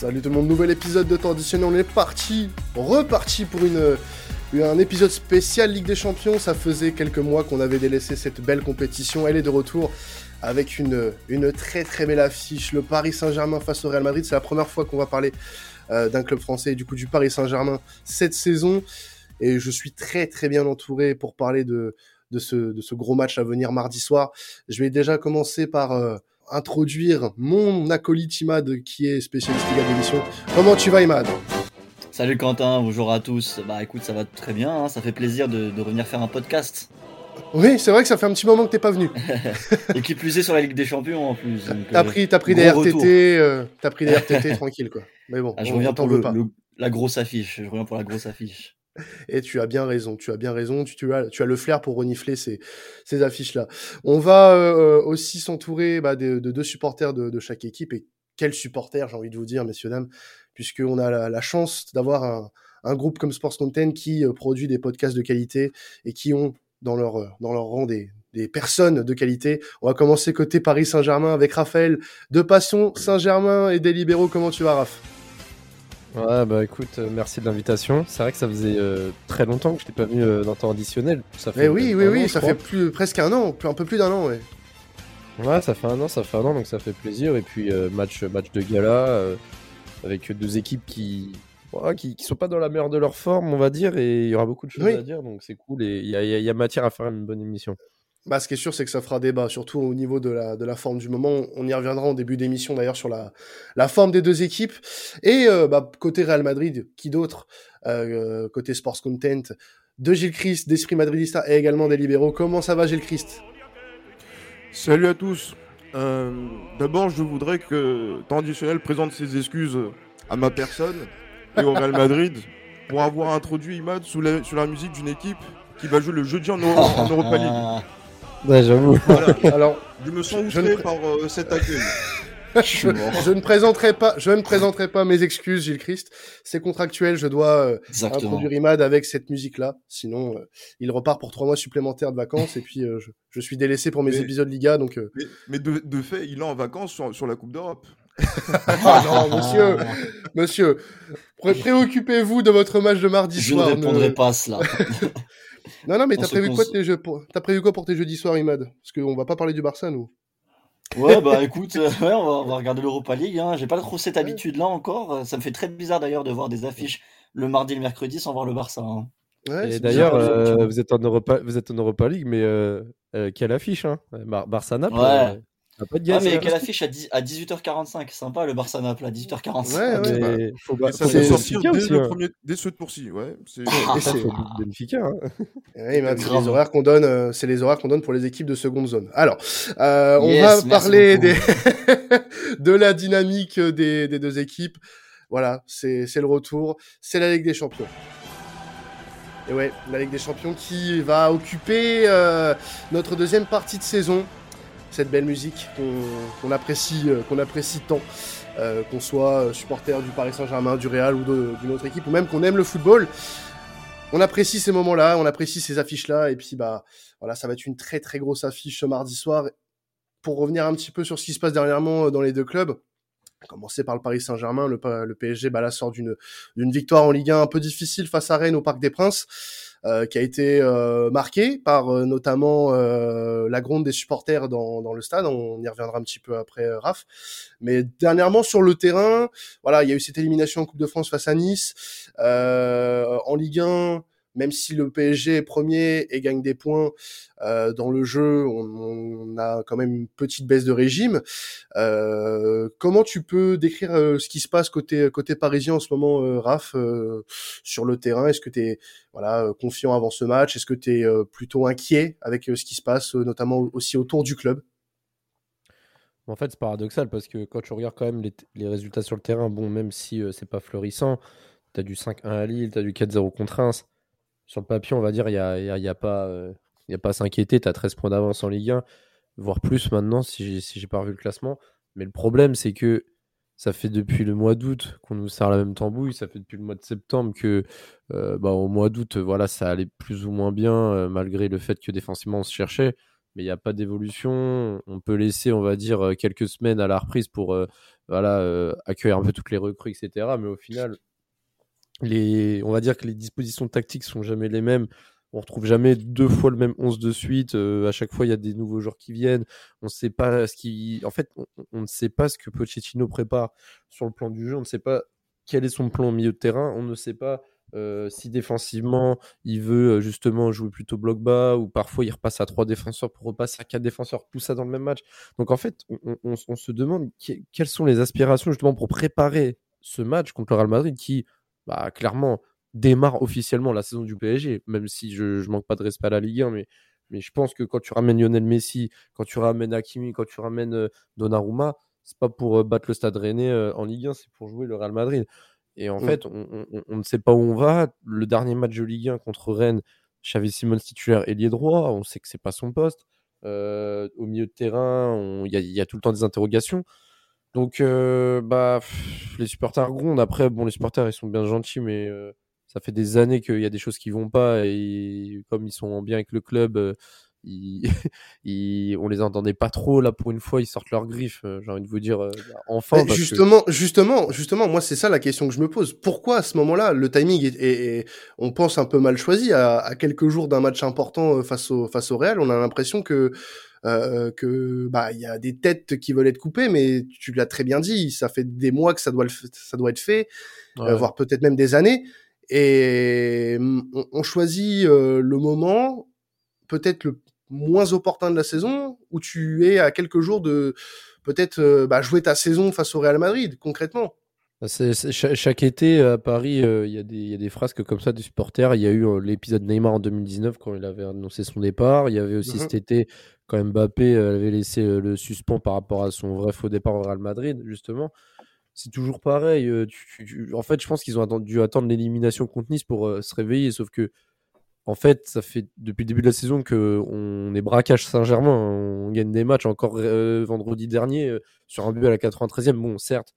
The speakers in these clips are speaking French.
Salut tout le monde, nouvel épisode de temps additionnel. On est parti, reparti pour une, un épisode spécial Ligue des Champions. Ça faisait quelques mois qu'on avait délaissé cette belle compétition. Elle est de retour avec une, une très très belle affiche. Le Paris Saint-Germain face au Real Madrid. C'est la première fois qu'on va parler euh, d'un club français, du coup du Paris Saint-Germain cette saison. Et je suis très très bien entouré pour parler de, de, ce, de ce gros match à venir mardi soir. Je vais déjà commencer par... Euh, introduire mon acolyte Imad qui est spécialiste Liga d'émission. Comment tu vas Imad? Salut Quentin, bonjour à tous. Bah écoute, ça va très bien, hein. ça fait plaisir de, revenir faire un podcast. Oui, c'est vrai que ça fait un petit moment que t'es pas venu. Et qui plus est sur la Ligue des Champions en plus. T'as pris, as pris des RTT, euh, t'as pris des RTT tranquille quoi. Mais bon, ah, je reviens pour la grosse affiche. Je reviens pour la grosse affiche. Et tu as bien raison, tu as bien raison, tu, as, le flair pour renifler ces, affiches-là. On va euh, aussi s'entourer bah, de, deux supporters de, chaque équipe. Et quels supporters, j'ai envie de vous dire, messieurs, dames, puisqu'on a la, chance d'avoir un, groupe comme Sports Content qui euh, produit des podcasts de qualité et qui ont dans leur, euh, dans leur rang des, des personnes de qualité. On va commencer côté Paris Saint-Germain avec Raphaël de Passion Saint-Germain et des libéraux. Comment tu vas, Raph? Ouais, bah écoute, euh, merci de l'invitation. C'est vrai que ça faisait euh, très longtemps que je n'étais pas venu euh, dans temps additionnel. Ça fait oui, oui, oui, ça fait plus, presque un an, un peu plus d'un an, ouais. Ouais, ça fait un an, ça fait un an, donc ça fait plaisir. Et puis match, match de gala avec deux équipes qui, qui, qui, sont pas dans la meilleure de leur forme, on va dire, et il y aura beaucoup de choses à dire, donc c'est cool. Et il y, y a, matière à faire une bonne émission. Bah, ce qui est sûr, c'est que ça fera débat, surtout au niveau de la, de la forme du moment. On y reviendra en début d'émission d'ailleurs sur la, la forme des deux équipes. Et euh, bah, côté Real Madrid, qui d'autre euh, Côté Sports Content, de Gilles Christ, d'Esprit Madridista et également des libéraux. Comment ça va Gilles Christ? Salut à tous. Euh, d'abord, je voudrais que Temps additionnel présente ses excuses à ma personne et au Real Madrid pour avoir introduit Imad sous la, sur la musique d'une équipe qui va jouer le jeudi en, en Europa League. Ouais, j'avoue. Alors, je me sens outré par euh, cet accueil. je, ne présenterai pas, je ne présenterai pas mes excuses, Gilles Christ. C'est contractuel. Je dois euh, introduire Imad avec cette musique-là. Sinon, euh, il repart pour trois mois supplémentaires de vacances et puis je, suis délaissé pour mes épisodes Liga. Donc, mais, de, fait, il est en vacances sur, la Coupe d'Europe. ah non, monsieur, monsieur, préoccupez-vous de votre match de mardi soir. Je ne répondrai pas à cela. Non, non, mais t'as prévu, quoi tes jeux pour... As prévu quoi pour tes jeudis soirs, Imad? Parce qu'on va pas parler du Barça, nous. Ouais, bah écoute, euh, ouais, on, va, regarder l'Europa League. Hein. J'ai pas trop cette habitude-là encore. Ça me fait très bizarre d'ailleurs de voir des affiches le mardi et le mercredi sans voir le Barça. Hein. Ouais, et d'ailleurs, euh, vous, êtes en Europa, vous êtes en Europa League, mais euh, quelle affiche hein? Barça-Naples ouais. Ah, mais quelle affiche à, 18h45 Sympa le Barça Naples à 18h45. Ouais, ouais, bah, faut, bah, ça fait sortir dès, le premier, dès ce tour-ci. Ouais, c'est Benfica. Hein. Ouais, c'est les horaires qu'on donne, euh, c'est les horaires qu'on donne pour les équipes de seconde zone. Alors, euh, on va parler des de la dynamique des, des deux équipes. Voilà, c'est le retour. C'est la Ligue des Champions. Et ouais, la Ligue des Champions qui va occuper euh, notre deuxième partie de saison cette belle musique qu'on apprécie, euh, qu'on apprécie tant, euh, qu'on soit supporter du Paris Saint-Germain, du Real ou d'une autre équipe, ou même qu'on aime le football. On apprécie ces moments-là, on apprécie ces affiches-là, et puis bah voilà, ça va être une très très grosse affiche ce mardi soir. Pour revenir un petit peu sur ce qui se passe dernièrement euh, dans les deux clubs, commencer par le Paris Saint-Germain, le, le, PSG bah, là, sort d'une victoire en Ligue 1 un peu difficile face à Rennes au Parc des Princes. Euh, qui a été euh, marqué par euh, notamment la gronde des supporters dans, dans, le stade. On y reviendra un petit peu après, Raph. Mais dernièrement sur le terrain, voilà, il y a eu cette élimination en Coupe de France face à Nice. en Ligue 1, même si le PSG est premier et gagne des points euh, dans le jeu, on, a quand même une petite baisse de régime. Euh, comment tu peux décrire euh, ce qui se passe côté côté parisien en ce moment, Raph, sur le terrain? Est-ce que tu es voilà confiant avant ce match? Est-ce que tu es plutôt inquiet avec ce qui se passe, notamment aussi autour du club? En fait, c'est paradoxal parce que quand tu regardes quand même les, les résultats sur le terrain, bon, même si c'est pas florissant, tu as du 5-1 à Lille, tu as du 4-0 contre Reims, sur le papier, on va dire, il n'y euh, a pas à s'inquiéter. Tu as 13 points d'avance en Ligue 1, voire plus maintenant, si j'ai si pas revu le classement. Mais le problème, c'est que ça fait depuis le mois d'août qu'on nous sert la même tambouille. Ça fait depuis le mois de septembre que, euh, bah, au mois d'août, voilà, ça allait plus ou moins bien, euh, malgré le fait que défensivement, on se cherchait. mais il n'y a pas d'évolution. On peut laisser, on va dire, quelques semaines à la reprise pour accueillir un peu toutes les recrues, etc. Mais au final, les, on va dire que les dispositions tactiques sont jamais les mêmes. On retrouve jamais deux fois le même 11 de suite. à chaque fois, il y a des nouveaux joueurs qui viennent. On sait pas ce qui, en fait, on, ne sait pas ce que Pochettino prépare sur le plan du jeu. On ne sait pas quel est son plan au milieu de terrain. On ne sait pas si défensivement il veut justement jouer plutôt bloc bas ou parfois il repasse à trois défenseurs pour repasser à quatre défenseurs, tout ça dans le même match. Donc en fait, on, se demande quelles sont les aspirations justement pour préparer ce match contre le Real Madrid qui, bah, clairement, démarre officiellement la saison du PSG, même si je, je manque pas de respect à la Ligue 1, mais, mais je pense que quand tu ramènes Lionel Messi, quand tu ramènes Hakimi, quand tu ramènes Donnarumma, c'est pas pour battre le Stade Rennais en Ligue 1, c'est pour jouer le Real Madrid. Et en mmh. fait, on, ne sait pas où on va. Le dernier match de Ligue 1 contre Rennes, Xavi Simons titulaire ailier droit, on sait que c'est pas son poste. Euh, au milieu de terrain, il y, a tout le temps des interrogations. Donc, euh, bah, les supporters grondent. Après, bon, les supporters, ils sont bien gentils, mais euh, ça fait des années qu'il y a des choses qui vont pas. Et comme ils sont bien avec le club, on les entendait pas trop là pour une fois ils sortent leurs griffes euh, j'ai envie de vous dire euh, enfin justement justement justement moi c'est ça la question que je me pose pourquoi à ce moment-là le timing est, on pense un peu mal choisi à, quelques jours d'un match important euh, face au face au Real on a l'impression que que bah il y a des têtes qui veulent être coupées mais tu l'as très bien dit ça fait des mois que ça doit ça doit être fait voire peut-être même des années et on, on choisit le moment peut-être le moins opportun de la saison, où tu es à quelques jours de peut-être euh, bah, jouer ta saison face au Real Madrid, concrètement. Chaque, été à Paris, euh, il y, a des frasques comme ça des supporters. Il y a eu euh, l'épisode Neymar en 2019 quand il avait annoncé son départ. Il y avait aussi mhm. cet été quand Mbappé avait laissé le suspens par rapport à son vrai faux départ au Real Madrid, justement. C'est toujours pareil. en fait, je pense qu'ils ont dû attendre l'élimination contre Nice pour se réveiller. Sauf que en fait, ça fait depuis le début de la saison que on est braquage Saint-Germain. On gagne des matchs encore euh, vendredi dernier euh, sur un but à la 93e. Bon, certes,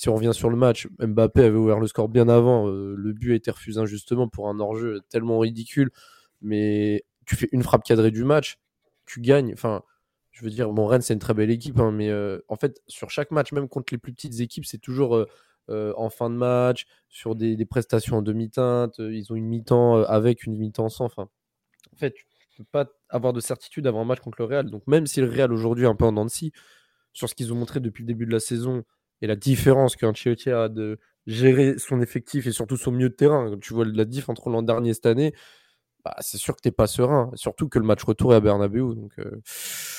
si on revient sur le match, Mbappé avait ouvert le score bien avant. Euh, le but a été refusé injustement pour un hors-jeu tellement ridicule. Mais tu fais une frappe cadrée du match, tu gagnes. Enfin, je veux dire, bon, Rennes, c'est une très belle équipe, hein, mais en fait, sur chaque match, même contre les plus petites équipes, c'est toujours euh, en fin de match, sur des, prestations en demi-teinte. Euh, ils ont une mi-temps euh, avec, une mi-temps sans. Enfin, en fait, tu peux pas avoir de certitude avant un match contre le Real. Donc, même si le Real aujourd'hui est un peu en scie, sur ce qu'ils ont montré depuis le début de la saison et la différence qu'Ancelotti a de gérer son effectif et surtout son milieu de terrain, tu vois la diff entre l'an dernier et cette année, bah, c'est sûr que tu n'es pas serein. Surtout que le match retour est à Bernabeu. Donc,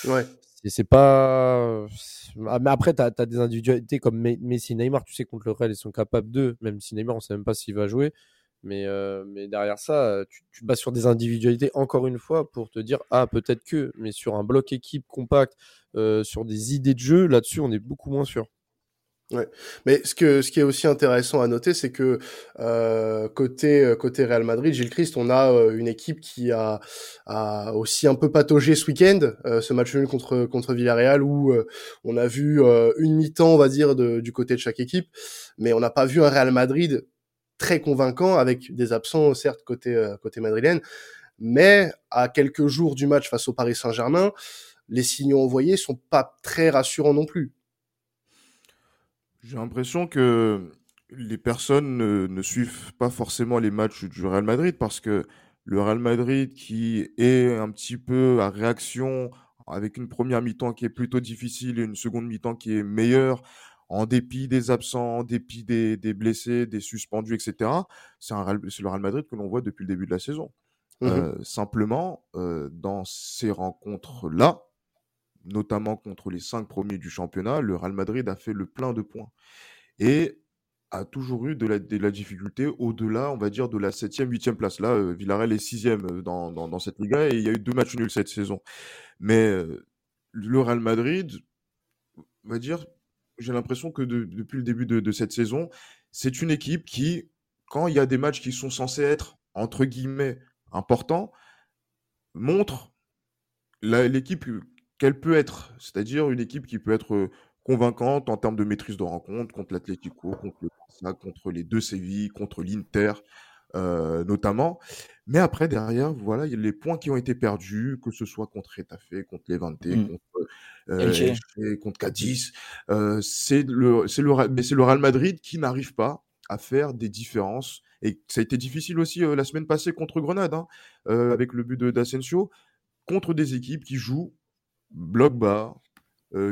ouais c'est pas. Mais après, tu as, des individualités comme Messi, Neymar. Tu sais contre le Real, ils sont capables d'eux. Même si Neymar, on sait même pas s'il va jouer. Mais, euh, mais derrière ça, tu, tu, te bases sur des individualités, encore une fois, pour te dire Ah, peut-être que. Mais sur un bloc équipe compact, euh, sur des idées de jeu, là-dessus, on est beaucoup moins sûr. Ouais. Mais ce que ce qui est aussi intéressant à noter, c'est que euh, côté euh, côté Real Madrid, Gilles Christ, on a euh, une équipe qui a, a aussi un peu pataugé ce week-end, euh, ce match nul contre contre Villarreal, où on a vu une mi-temps, on va dire, de, du côté de chaque équipe, mais on n'a pas vu un Real Madrid très convaincant avec des absents certes côté côté madrilène, mais à quelques jours du match face au Paris Saint-Germain, les signaux envoyés sont pas très rassurants non plus. J'ai l'impression que les personnes ne, suivent pas forcément les matchs du Real Madrid parce que le Real Madrid qui est un petit peu à réaction avec une première mi-temps qui est plutôt difficile et une seconde mi-temps qui est meilleure en dépit des absents, en dépit des, blessés, des suspendus, etc. C'est le Real Madrid que l'on voit depuis le début de la saison. Mmh euh, simplement, euh, dans ces rencontres-là, notamment contre les cinq premiers du championnat, le Real Madrid a fait le plein de points et a toujours eu de la, difficulté au-delà, on va dire, de la septième, huitième place. Là, euh, Villarreal est sixième euh, dans, dans, cette Liga et il y a eu deux matchs nuls cette saison. Mais euh, le Real Madrid, on va dire, j'ai l'impression que depuis le début de, de cette saison, c'est une équipe qui, quand il y a des matchs qui sont censés être, entre guillemets, importants, montre l'équipe qu'elle peut être. C'est-à-dire une équipe qui peut être convaincante en termes de maîtrise de rencontre contre l'Atlético, contre le Barça, contre les deux Séville, contre l'Inter. notamment. Mais après, derrière, voilà, il y a les points qui ont été perdus, que ce soit contre Retafe, contre Levante, mmh. contre, euh, contre Cadiz. c'est le, c'est le, mais c'est le Real Madrid qui n'arrive pas à faire des différences. Et ça a été difficile aussi la semaine passée contre Grenade, hein, avec le but de d'Asensio, contre des équipes qui jouent bloc bas,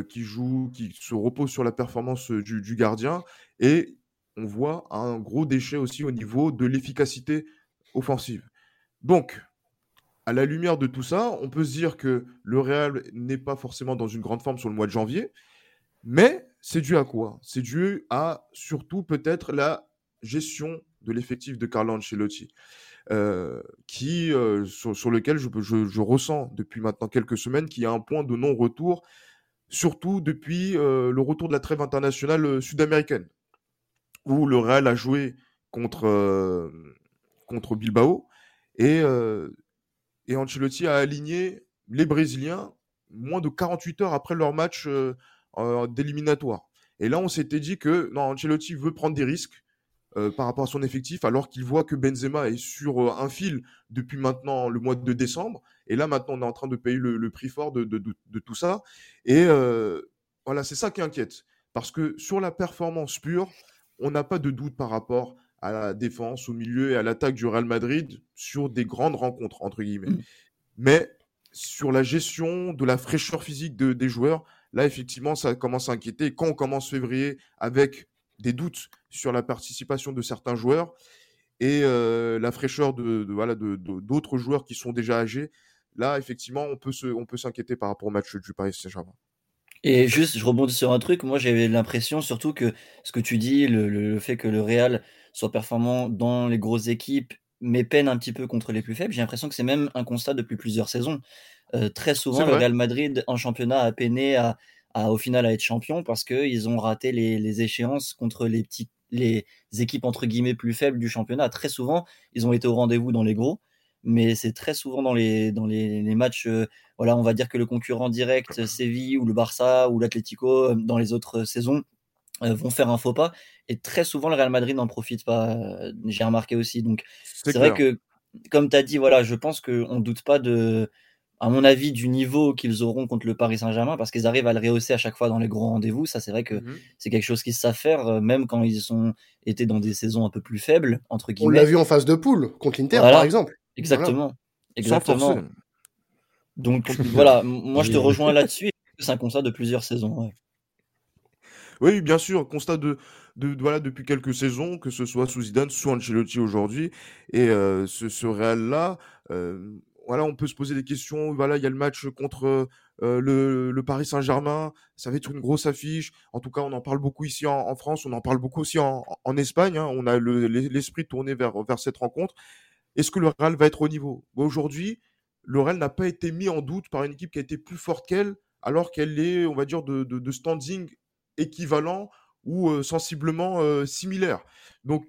qui jouent, qui se reposent sur la performance du, du gardien. Et on voit un gros déchet aussi au niveau de l'efficacité offensive. Donc, à la lumière de tout ça, on peut se dire que le Real n'est pas forcément dans une grande forme sur le mois de janvier, mais c'est dû à quoi? C'est dû à surtout peut-être la gestion de l'effectif de Carlo Ancelotti, euh, qui, euh, sur, lequel je, ressens depuis maintenant quelques semaines qu'il y a un point de non-retour, surtout depuis euh, le retour de la trêve internationale sud-américaine, où le Real a joué contre, contre Bilbao, et, et Ancelotti a aligné les Brésiliens moins de 48 heures après leur match d'éliminatoire. Et là, on s'était dit que non, Ancelotti veut prendre des risques par rapport à son effectif, alors qu'il voit que Benzema est sur un fil depuis maintenant le mois de décembre. Et là, maintenant, on est en train de payer le, prix fort de, de, de, tout ça. Et voilà, c'est ça qui inquiète. Parce que sur la performance pure, on n'a pas de doute par rapport à la défense, au milieu et à l'attaque du Real Madrid sur des grandes rencontres, entre guillemets. Mm. Mais sur la gestion de la fraîcheur physique de, des joueurs, là, effectivement, ça commence à inquiéter. quand on commence février avec des doutes sur la participation de certains joueurs et euh, la fraîcheur de, voilà, d'autres joueurs qui sont déjà âgés, là, effectivement, on peut, se, on peut s'inquiéter par rapport au match du Paris Saint-Germain. Et juste, je rebondis sur un truc. Moi, j'avais l'impression surtout que ce que tu dis, le, le fait que le Real soit performant dans les grosses équipes, mais peine un petit peu contre les plus faibles. J'ai l'impression que c'est même un constat depuis plusieurs saisons. Euh, très souvent, le Real Madrid en championnat a peiné à, au final à être champion parce qu'ils ont raté les, échéances contre les petits les équipes entre guillemets plus faibles du championnat. Très souvent, ils ont été au rendez-vous dans les gros, mais c'est très souvent dans les dans les, matchs. Euh, voilà, on va dire que le concurrent direct, Séville ou le Barça ou l'Atlético, euh, dans les autres saisons, vont faire un faux pas. Et très souvent, le Real Madrid n'en profite pas. Euh, j'ai remarqué aussi. Donc, c'est vrai que, comme tu as dit, voilà, je pense qu'on ne doute pas de, à mon avis, du niveau qu'ils auront contre le Paris Saint-Germain parce qu'ils arrivent à le rehausser à chaque fois dans les gros rendez-vous. Ça, c'est vrai que mmh c'est quelque chose qu'ils savent faire, euh, même quand ils ont été dans des saisons un peu plus faibles, entre guillemets. On l'a vu en phase de poule contre l'Inter, par exemple. Exactement. Exactement. Donc, voilà, moi, je te rejoins là-dessus. C'est un constat de plusieurs saisons. Oui, bien sûr, constat de, de, voilà, depuis quelques saisons, que ce soit sous Zidane, sous Ancelotti aujourd'hui. Et euh, ce, ce Real-là, euh, voilà, on peut se poser des questions. Voilà, il y a le match contre euh, le, le, Paris Saint-Germain. Ça va être une grosse affiche. En tout cas, on en parle beaucoup ici en, France. On en parle beaucoup aussi en, Espagne. Hein. On a l'esprit tourné vers, vers cette rencontre. Est-ce que le Real va être au niveau? Aujourd'hui, le Real n'a pas été mis en doute par une équipe qui a été plus forte qu'elle, alors qu'elle est, on va dire, de, standing équivalent ou sensiblement similaire. Donc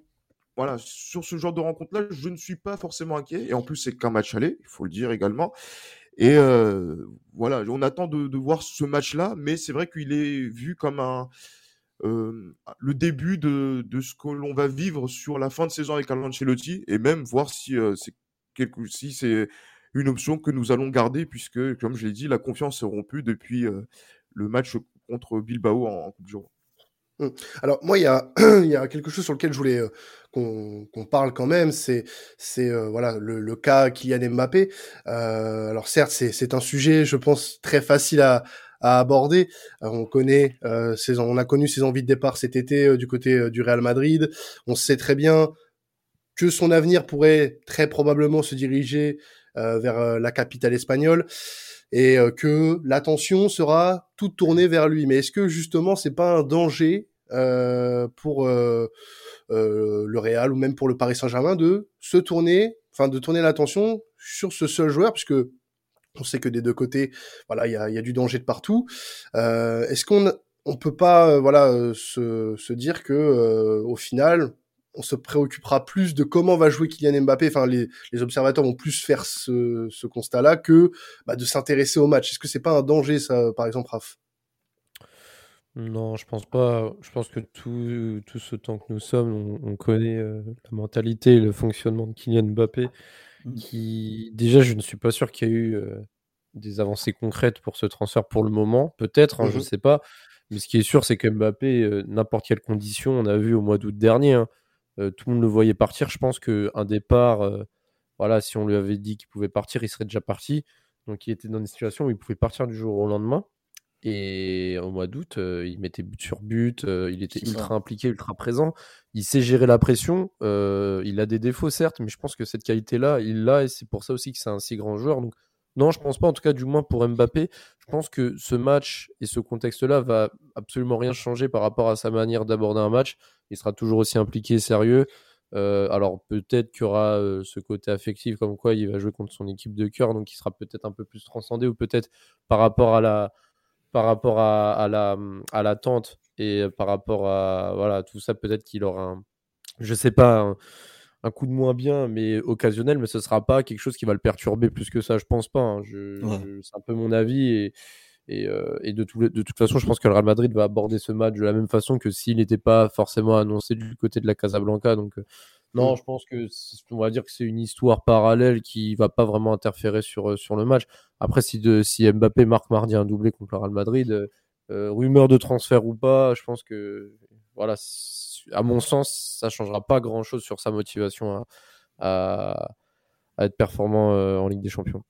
voilà, sur ce genre de rencontre-là, je ne suis pas forcément inquiet. Et en plus, c'est qu'un match aller, il faut le dire également. Et voilà, on attend de, voir ce match-là, mais c'est vrai qu'il est vu comme un, le début de, ce que l'on va vivre sur la fin de saison avec Carlo Ancelotti, et même voir si c'est si une option que nous allons garder, puisque, comme je l'ai dit, la confiance est rompue depuis le match contre Bilbao en, Coupe du Roi. Mmh. Alors moi, il y a, il y a quelque chose sur lequel je voulais euh, qu'on parle quand même, c'est euh, voilà le, le, cas Kylian Mbappé. Euh, alors certes, c'est un sujet, je pense, très facile à, à aborder. on connaît ses, on a connu ses envies de départ cet été du côté du Real Madrid. On sait très bien que son avenir pourrait très probablement se diriger vers la capitale espagnole et euh, que l'attention sera toute tournée vers lui. Mais est-ce que justement c'est pas un danger euh, pour euh, euh, le Real ou même pour le Paris Saint-Germain de se tourner, enfin de tourner l'attention sur ce seul joueur, puisque on sait que des deux côtés, voilà, il y a, y a, du danger de partout. Euh, Est-ce qu'on on peut pas, voilà, se, se dire que au final, on se préoccupera plus de comment va jouer Kylian Mbappé? Enfin, les, les observateurs vont plus faire ce, ce constat-là que bah, de s'intéresser au match. Est-ce que c'est pas un danger, ça, par exemple, Raph? Non, je pense pas. Je pense que tout, tout ce temps que nous sommes, on, connaît la mentalité et le fonctionnement de Kylian Mbappé. Mmh. Qui, déjà, je ne suis pas sûr qu'il y ait eu des avancées concrètes pour ce transfert pour le moment. Peut-être, hein, je ne mmh sais pas. Mais ce qui est sûr, c'est que Mbappé, n'importe quelle condition, on a vu au mois d'août dernier, hein, tout le monde le voyait partir. Je pense qu'un départ, voilà, si on lui avait dit qu'il pouvait partir, il serait déjà parti. Donc il était dans une situation où il pouvait partir du jour au lendemain. Et au mois d'août, il mettait but sur but, il était ultra impliqué, ultra présent. Il sait gérer la pression. il a des défauts, certes, mais je pense que cette qualité-là, il l'a, et c'est pour ça aussi que c'est un si grand joueur. Donc, non, je pense pas, en tout cas, du moins pour Mbappé. Je pense que ce match et ce contexte-là va absolument rien changer par rapport à sa manière d'aborder un match. Il sera toujours aussi impliqué, sérieux. alors peut-être qu'il y aura ce côté affectif, comme quoi il va jouer contre son équipe de cœur, donc il sera peut-être un peu plus transcendé, ou peut-être par rapport à la, par rapport à, la à l'attente et par rapport à voilà tout ça peut-être qu'il aura un, je sais pas un, coup de moins bien mais occasionnel mais ce sera pas quelque chose qui va le perturber plus que ça je pense pas hein. c'est un peu mon avis et et, euh, et de, tout, de toute façon je pense que le Real Madrid va aborder ce match de la même façon que s'il n'était pas forcément annoncé du côté de la Casablanca donc euh, non, mm. je pense que on va dire que c'est une histoire parallèle qui va pas vraiment interférer sur, euh, sur le match. Après, si, de, si Mbappé marque mardi un doublé contre le Real Madrid, euh, euh, rumeur de transfert ou pas, je pense que, voilà, à mon sens, ça changera pas grand chose sur sa motivation à, à, être performant en Ligue des Champions.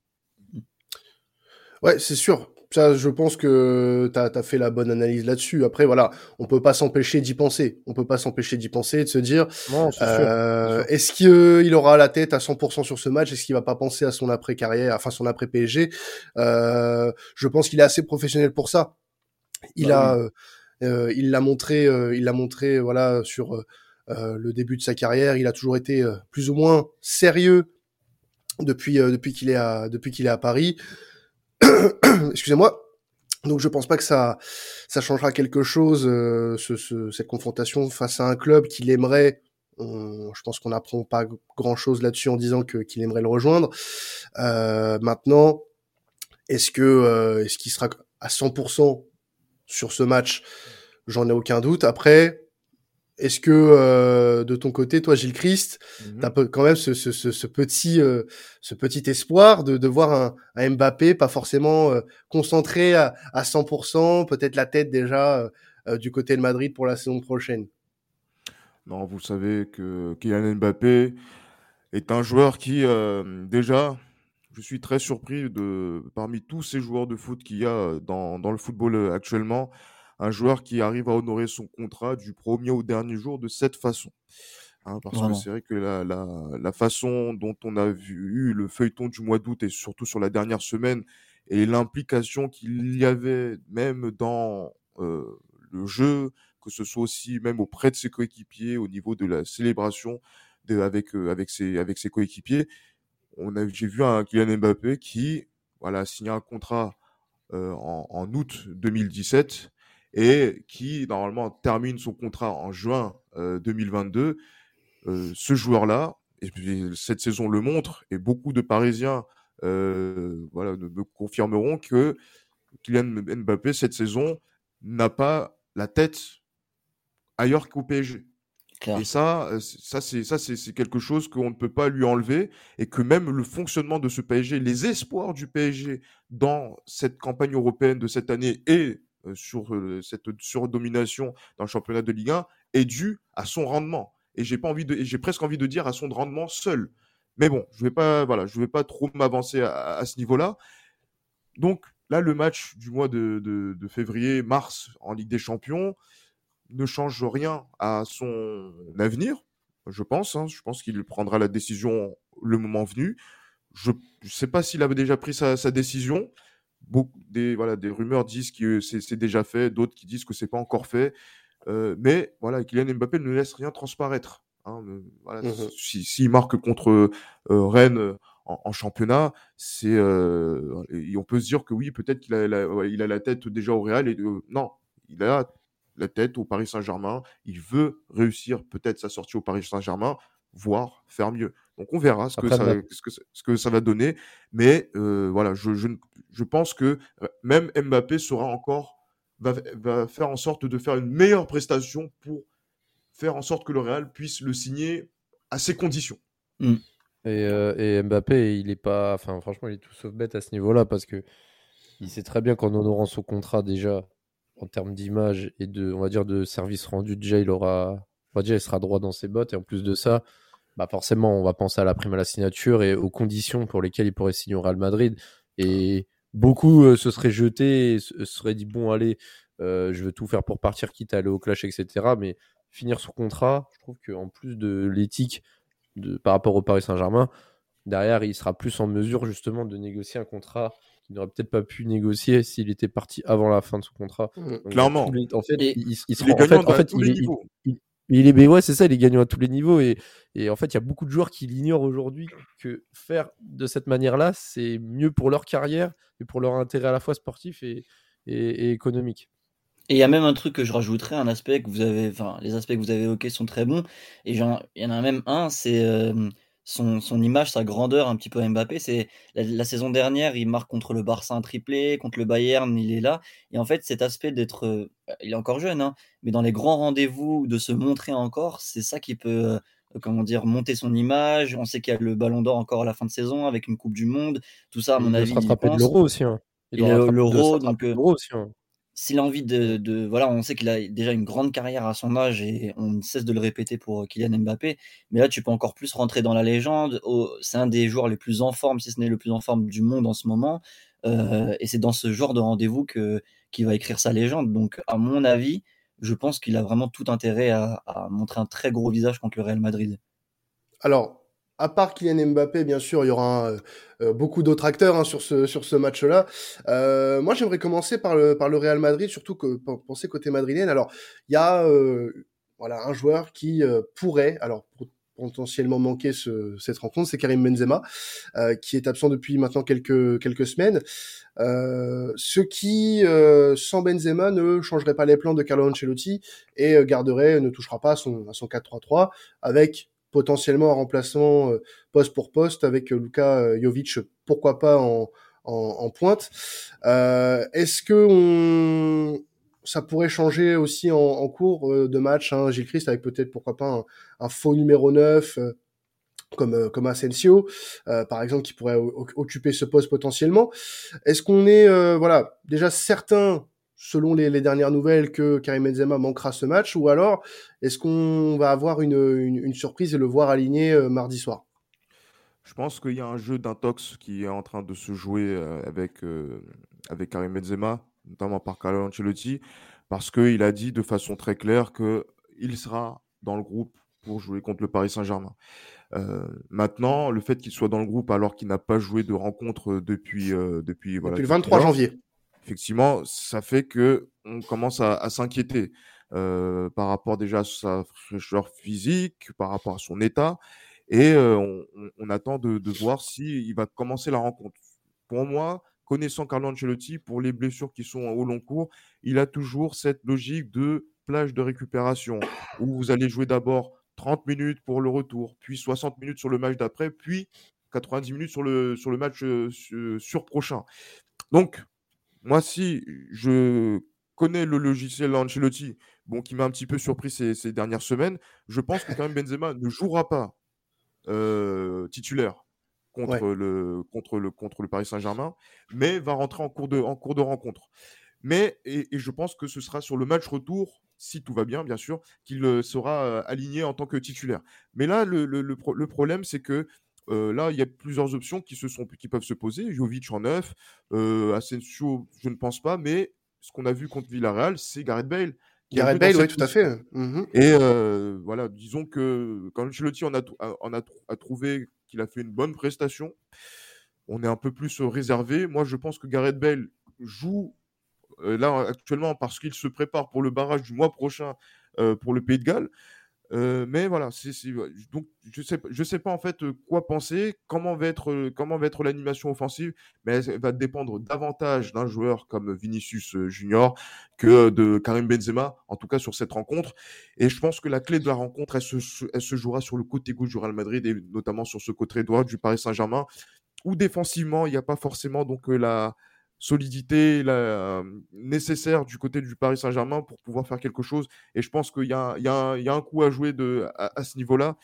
Ouais, c'est sûr ça, je pense que tu as, fait la bonne analyse là-dessus. Après, voilà, on peut pas s'empêcher d'y penser. On peut pas s'empêcher d'y penser et de se dire, euh, est-ce qu'il aura la tête à 100% sur ce match? Est-ce qu'il va pas penser à son après-carrière, enfin son après-PSG euh, Je pense qu'il est assez professionnel pour ça. Il bah a, euh, euh, il l'a montré, euh, il l'a montré, voilà, sur euh, le début de sa carrière. Il a toujours été plus ou moins sérieux depuis depuis qu'il est à depuis qu'il est à Paris. Excusez-moi. Donc je pense pas que ça ça changera quelque chose euh, ce, cette confrontation face à un club qu'il aimerait. je pense qu'on n'apprend pas grand chose là-dessus en disant que qu'il aimerait le rejoindre. Euh, maintenant, est-ce que euh, est-ce qu'il sera à 100% sur ce match? J'en ai aucun doute. Après, est-ce que euh, de ton côté, toi, Gilles Christ, mmh tu as quand même ce, ce, ce, petit, euh, ce petit espoir de, de voir un, un, Mbappé pas forcément euh, concentré à, à 100%, peut-être la tête déjà du côté de Madrid pour la saison prochaine? Non, vous savez que Kylian Mbappé est un joueur qui, déjà, je suis très surpris de parmi tous ces joueurs de foot qu'il y a dans, dans le football actuellement un joueur qui arrive à honorer son contrat du premier au dernier jour de cette façon. Hein, parce que c'est vrai que la, la, la, façon dont on a vu le feuilleton du mois d'août et surtout sur la dernière semaine et l'implication qu'il y avait même dans euh, le jeu, que ce soit aussi même auprès de ses coéquipiers au niveau de la célébration de, avec euh, avec ses avec ses coéquipiers, on a j'ai vu un Kylian Mbappé qui voilà a signé un contrat euh, en, en août 2017 et qui normalement termine son contrat en juin 2022. Euh, euh, ce joueur-là, et cette saison le montre, et beaucoup de Parisiens euh, voilà, me confirmeront que Kylian Mbappé cette saison n'a pas la tête ailleurs qu'au PSG. Et ça, ça c'est ça c'est quelque chose qu'on ne peut pas lui enlever et que même le fonctionnement de ce PSG, les espoirs du PSG dans cette campagne européenne de cette année et sur euh, cette surdomination dans le championnat de Ligue 1 est dû à son rendement. Et j'ai pas envie de, j'ai presque envie de dire à son rendement seul. Mais bon, je vais pas, voilà, je vais pas trop m'avancer à, ce niveau-là. Donc là, le match du mois de, février, mars en Ligue des Champions ne change rien à son avenir, je pense. Hein. Je pense qu'il prendra la décision le moment venu. Je ne sais pas s'il avait déjà pris sa décision beaucoup des voilà des rumeurs disent que c'est déjà fait, d'autres qui disent que c'est pas encore fait. Euh, mais voilà, Kylian Mbappé ne laisse rien transparaître. Hein, voilà, mmh S'il marque contre euh, Rennes en, championnat, c'est on peut se dire que oui, peut-être qu'il a, la, il a la tête déjà au Real et non, il a la tête au Paris Saint-Germain. Il veut réussir peut-être sa sortie au Paris Saint-Germain, voire faire mieux. Donc on verra ce, que, ça, ce, que, ce que, ça, va donner. Mais euh, voilà, je, je, je, pense que euh, même Mbappé sera encore va, faire en sorte de faire une meilleure prestation pour faire en sorte que le Real puisse le signer à ses conditions. Mm. Euh, et, Mbappé, il est pas. Enfin, franchement, il est tout sauf bête à ce niveau-là parce que il sait très bien qu'en honorant son contrat déjà en termes d'image et de, on va dire, de service rendu, déjà il aura, on va dire, il sera droit dans ses bottes. Et en plus de ça, bah forcément, on va penser à la prime à la signature et aux conditions pour lesquelles il pourrait signer au Real Madrid. Et beaucoup euh, se seraient jetés, se seraient dit bon, allez, euh, je veux tout faire pour partir, quitte à aller au clash, etc. Mais finir son contrat, je trouve qu'en plus de l'éthique de, par rapport au Paris Saint-Germain, derrière, il sera plus en mesure justement de négocier un contrat qu'il n'aurait peut-être pas pu négocier s'il était parti avant la fin de son contrat. Mmh. Clairement. en fait, il, sera, en fait, il, est, ouais, c'est ça, il est gagnant à tous les niveaux. Et, en fait, il y a beaucoup de joueurs qui l'ignorent aujourd'hui que faire de cette manière-là, c'est mieux pour leur carrière et pour leur intérêt à la fois sportif et, économique. Et il y a même un truc que je rajouterais, un aspect que vous avez, enfin, les aspects que vous avez évoqués sont très bons. Et il y en a même un, c'est son, son, image, sa grandeur un petit peu Mbappé. C'est la, saison dernière, il marque contre le Barça un triplé, contre le Bayern, il est là. Et en fait, cet aspect d'être, il est encore jeune, hein, mais dans les grands rendez-vous, de se montrer encore, c'est ça qui peut, comment dire, monter son image. On sait qu'il y a le Ballon d'Or encore à la fin de saison avec une Coupe du Monde, tout ça, à mon avis. Il va se rattraper de l'Euro aussi. Hein. Il l'Euro, donc. Aussi, hein s'il a envie de, voilà, on sait qu'il a déjà une grande carrière à son âge et on ne cesse de le répéter pour Kylian Mbappé. Mais là, tu peux encore plus rentrer dans la légende. c'est un des joueurs les plus en forme, si ce n'est le plus en forme du monde en ce moment. Euh, et c'est dans ce genre de rendez-vous que qu'il va écrire sa légende. Donc, à mon avis, je pense qu'il a vraiment tout intérêt à, à montrer un très gros visage contre le Real Madrid. Alors, à part Kylian Mbappé, bien sûr, il y aura euh, euh, beaucoup d'autres acteurs hein, sur ce sur ce match-là. Euh, moi, j'aimerais commencer par le par le Real Madrid, surtout que penser côté madrilène. Alors, il y a voilà un joueur qui pourrait, alors potentiellement manquer ce, cette rencontre, c'est Karim Benzema, qui est absent depuis maintenant quelques quelques semaines. ce qui, sans Benzema, ne changerait pas les plans de Carlo Ancelotti et garderait, ne touchera pas à son, à son 4-3-3 avec potentiellement un remplacement euh, poste pour poste avec euh, Luka euh, Jovic, pourquoi pas en, en, pointe. Est-ce que on... ça pourrait changer aussi en, cours de match, hein, Gilles Christ, avec peut-être pourquoi pas un, faux numéro 9 comme comme Asensio par exemple qui pourrait occuper ce poste potentiellement. Est-ce qu'on est voilà déjà certain selon les, dernières nouvelles, que Karim Benzema manquera ce match, ou alors est-ce qu'on va avoir une, surprise et le voir aligné euh, mardi soir? Je pense qu'il y a un jeu d'intox qui est en train de se jouer euh, avec, euh, avec Karim Benzema, notamment par Carlo Ancelotti, parce qu'il a dit de façon très claire qu'il sera dans le groupe pour jouer contre le Paris Saint-Germain. maintenant, le fait qu'il soit dans le groupe alors qu'il n'a pas joué de rencontre depuis depuis, voilà, depuis le 23 janvier effectivement, ça fait que on commence à, s'inquiéter euh, par rapport déjà à sa fraîcheur physique, par rapport à son état, et euh, on, attend de, de voir s'il va commencer la rencontre. Pour moi, connaissant Carlo Ancelotti, pour les blessures qui sont au long cours, il a toujours cette logique de plage de récupération, où vous allez jouer d'abord 30 minutes pour le retour, puis 60 minutes sur le match d'après, puis 90 minutes sur le, sur le match euh, sur prochain. Donc, moi, si je connais le logiciel Ancelotti, bon, qui m'a un petit peu surpris ces, dernières semaines, je pense que quand même Benzema ne jouera pas euh, titulaire contre, le, contre, le, contre le Paris Saint-Germain, mais va rentrer en cours de, en cours de rencontre. Mais, et, je pense que ce sera sur le match retour, si tout va bien, bien sûr, qu'il euh, sera euh, aligné en tant que titulaire. Mais là, le, le, le problème, c'est que euh, là, il y a plusieurs options qui, se sont, qui peuvent se poser. Jovic en neuf, euh, Asensio, je ne pense pas, mais ce qu'on a vu contre Villarreal, c'est Gareth Bale. Gareth Bale, oui, tout à fait. Mmh Et euh, voilà, disons que quand Ancelotti en a, en a, a trouvé qu'il a fait une bonne prestation, on est un peu plus réservé. Moi, je pense que Gareth Bale joue là actuellement parce qu'il se prépare pour le barrage du mois prochain pour le Pays de Galles mais voilà, donc je sais, sais pas en fait quoi penser, comment va être, comment va être l'animation offensive, mais elle va dépendre davantage d'un joueur comme Vinicius Junior que de Karim Benzema, en tout cas sur cette rencontre. Et je pense que la clé de la rencontre, elle se, elle se jouera sur le côté gauche du Real Madrid et notamment sur ce côté droit du Paris Saint-Germain, où défensivement il n'y a pas forcément donc la solidité la, nécessaire du côté du Paris Saint-Germain pour pouvoir faire quelque chose. Et je pense qu'il y, y, y, a un coup à jouer de, à, ce niveau-là.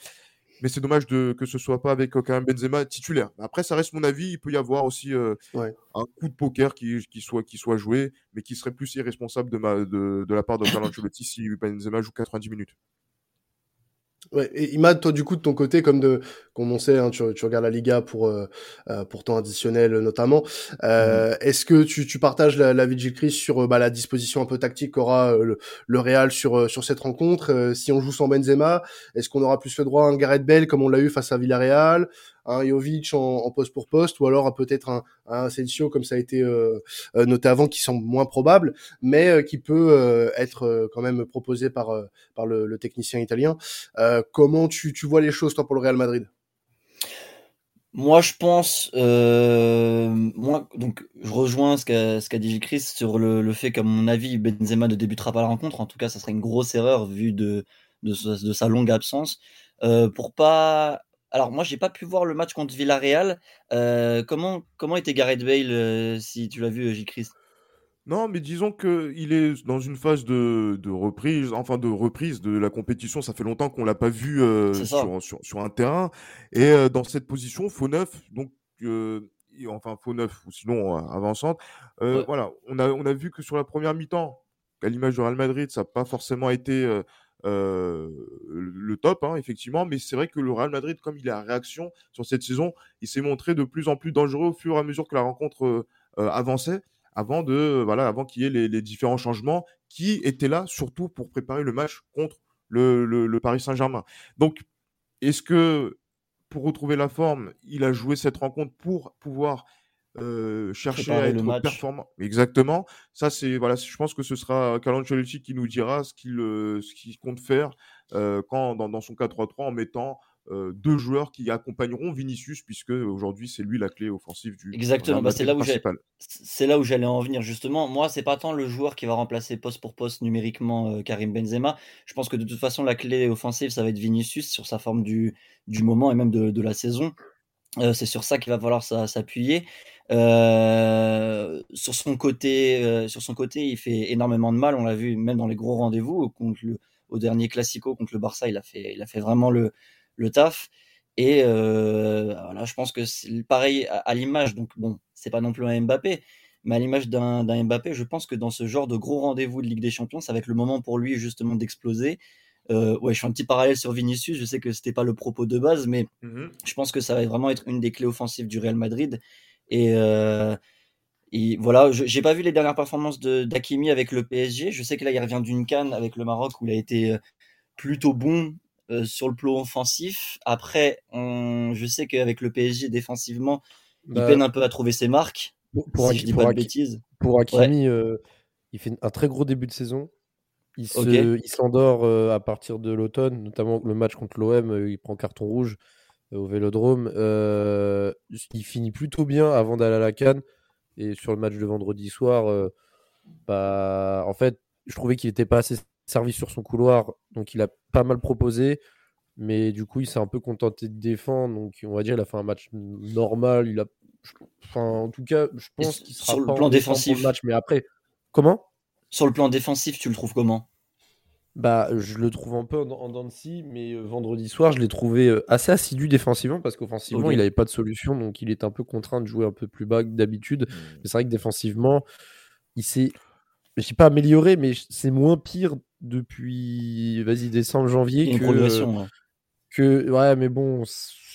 Mais c'est dommage de, que ce soit pas avec quand même Benzema titulaire. Après, ça reste mon avis. Il peut y avoir aussi un coup de poker qui, qui, soit, qui soit joué, mais qui serait plus irresponsable de, ma, de, de la part de Carlo Ancelotti si Benzema joue 90 minutes. Ouais, et Imad, toi, du coup, de ton côté, comme de, comme on sait, hein, tu, tu, regardes la Liga pour, euh, euh pour temps additionnel notamment. Euh, mm-hmm. Est-ce que tu, tu partages la, la vie de Gilles Christ sur euh, bah, la disposition un peu tactique qu'aura euh, le, le, Real sur, sur cette rencontre Si on joue sans Benzema, est-ce qu'on aura plus le droit à un Gareth Bell comme on l'a eu face à Villarreal un Jovic en, poste pour poste, ou alors peut-être un, un comme ça a été euh, euh, noté avant, qui semble moins probable, mais euh, qui peut être quand même proposé par par le, technicien italien. comment tu, tu vois les choses toi pour le Real Madrid? Moi, je pense, moi, donc, je rejoins ce qu'a dit Chris sur le, fait qu'à mon avis, Benzema ne débutera pas la rencontre. En tout cas, ça serait une grosse erreur vu de de, sa longue absence. Pour pas alors moi j'ai pas pu voir le match contre Villarreal. Euh, comment comment était Gareth Bale euh, si tu l'as vu, J. Christ Non, mais disons que il est dans une phase de, de, reprise, enfin de reprise de la compétition. Ça fait longtemps qu'on l'a pas vu euh, sur, sur, sur, un terrain et dans cette position faux neuf, donc enfin faux neuf ou sinon avançante. Voilà, on a on a vu que sur la première mi-temps, à l'image du Real Madrid, ça n'a pas forcément été euh, le top, hein, effectivement. Mais c'est vrai que le Real Madrid, comme il est à réaction sur cette saison, il s'est montré de plus en plus dangereux au fur et à mesure que la rencontre euh, euh, avançait, avant de voilà, avant qu'il y ait les, différents changements qui étaient là surtout pour préparer le match contre le Paris Saint-Germain. Donc, est-ce que pour retrouver la forme, il a joué cette rencontre pour pouvoir euh, chercher à être performant. Exactement. Ça, c'est voilà. Je pense que ce sera Carlo Ancelotti qui nous dira ce qu'il euh, ce qu'il compte faire euh, quand dans, dans son 4-3-3 en mettant euh, deux joueurs qui accompagneront Vinicius puisque aujourd'hui c'est lui la clé offensive du. Exactement. Bah, c'est là où c'est là où j'allais en venir justement. Moi, c'est pas tant le joueur qui va remplacer poste pour poste numériquement Karim Benzema. Je pense que de toute façon la clé offensive ça va être Vinicius sur sa forme du du moment et même de, de la saison. C'est sur ça qu'il va falloir s'appuyer. Euh, sur son côté, euh, sur son côté, il fait énormément de mal. On l'a vu même dans les gros rendez-vous contre le, au dernier Classico contre le Barça, il a fait, il a fait vraiment le, le taf. Et euh, voilà, je pense que c'est pareil à, l'image. Donc bon, c'est pas non plus un Mbappé, mais à l'image d'un Mbappé, je pense que dans ce genre de gros rendez-vous de Ligue des Champions, ça va être le moment pour lui justement d'exploser. Euh, ouais, je fais un petit parallèle sur Vinicius. Je sais que c'était pas le propos de base, mais mmh je pense que ça va vraiment être une des clés offensives du Real Madrid. Et, euh, et voilà, j'ai pas vu les dernières performances de d'Akimi avec le PSG. Je sais que là, il revient d'une canne avec le Maroc où il a été euh, plutôt bon euh, sur le plan offensif. Après, on, je sais qu'avec le PSG défensivement, il bah, peine un peu à trouver ses marques. Pour, pour si je dis pas de bêtises. Pour Hakimi, euh, il fait un très gros début de saison. Il s'endort euh, à partir de l'automne, notamment le match contre l'OM, il prend carton rouge au Vélodrome. Euh, il finit plutôt bien avant d'aller à la Cannes. Et sur le match de vendredi soir, euh, bah, en fait, je trouvais qu'il n'était pas assez servi sur son couloir. Donc il a pas mal proposé. Mais du coup, il s'est un peu contenté de défendre. Donc on va dire il a fait un match normal. Il a... Enfin, en tout cas, je pense qu'il sera sur le plan défensif. match. Mais après, comment? Sur le plan défensif, tu le trouves comment? Bah, je le trouve un peu en, en dents mais euh, vendredi soir, je l'ai trouvé euh, assez assidu défensivement parce qu'offensivement, il n'avait pas de solution, donc il est un peu contraint de jouer un peu plus bas que d'habitude. Mmh. Mais c'est vrai que défensivement, il s'est, je sais pas amélioré, mais c'est moins pire depuis, vas-y, décembre, janvier. que, progression. Ouais. que, ouais, mais bon,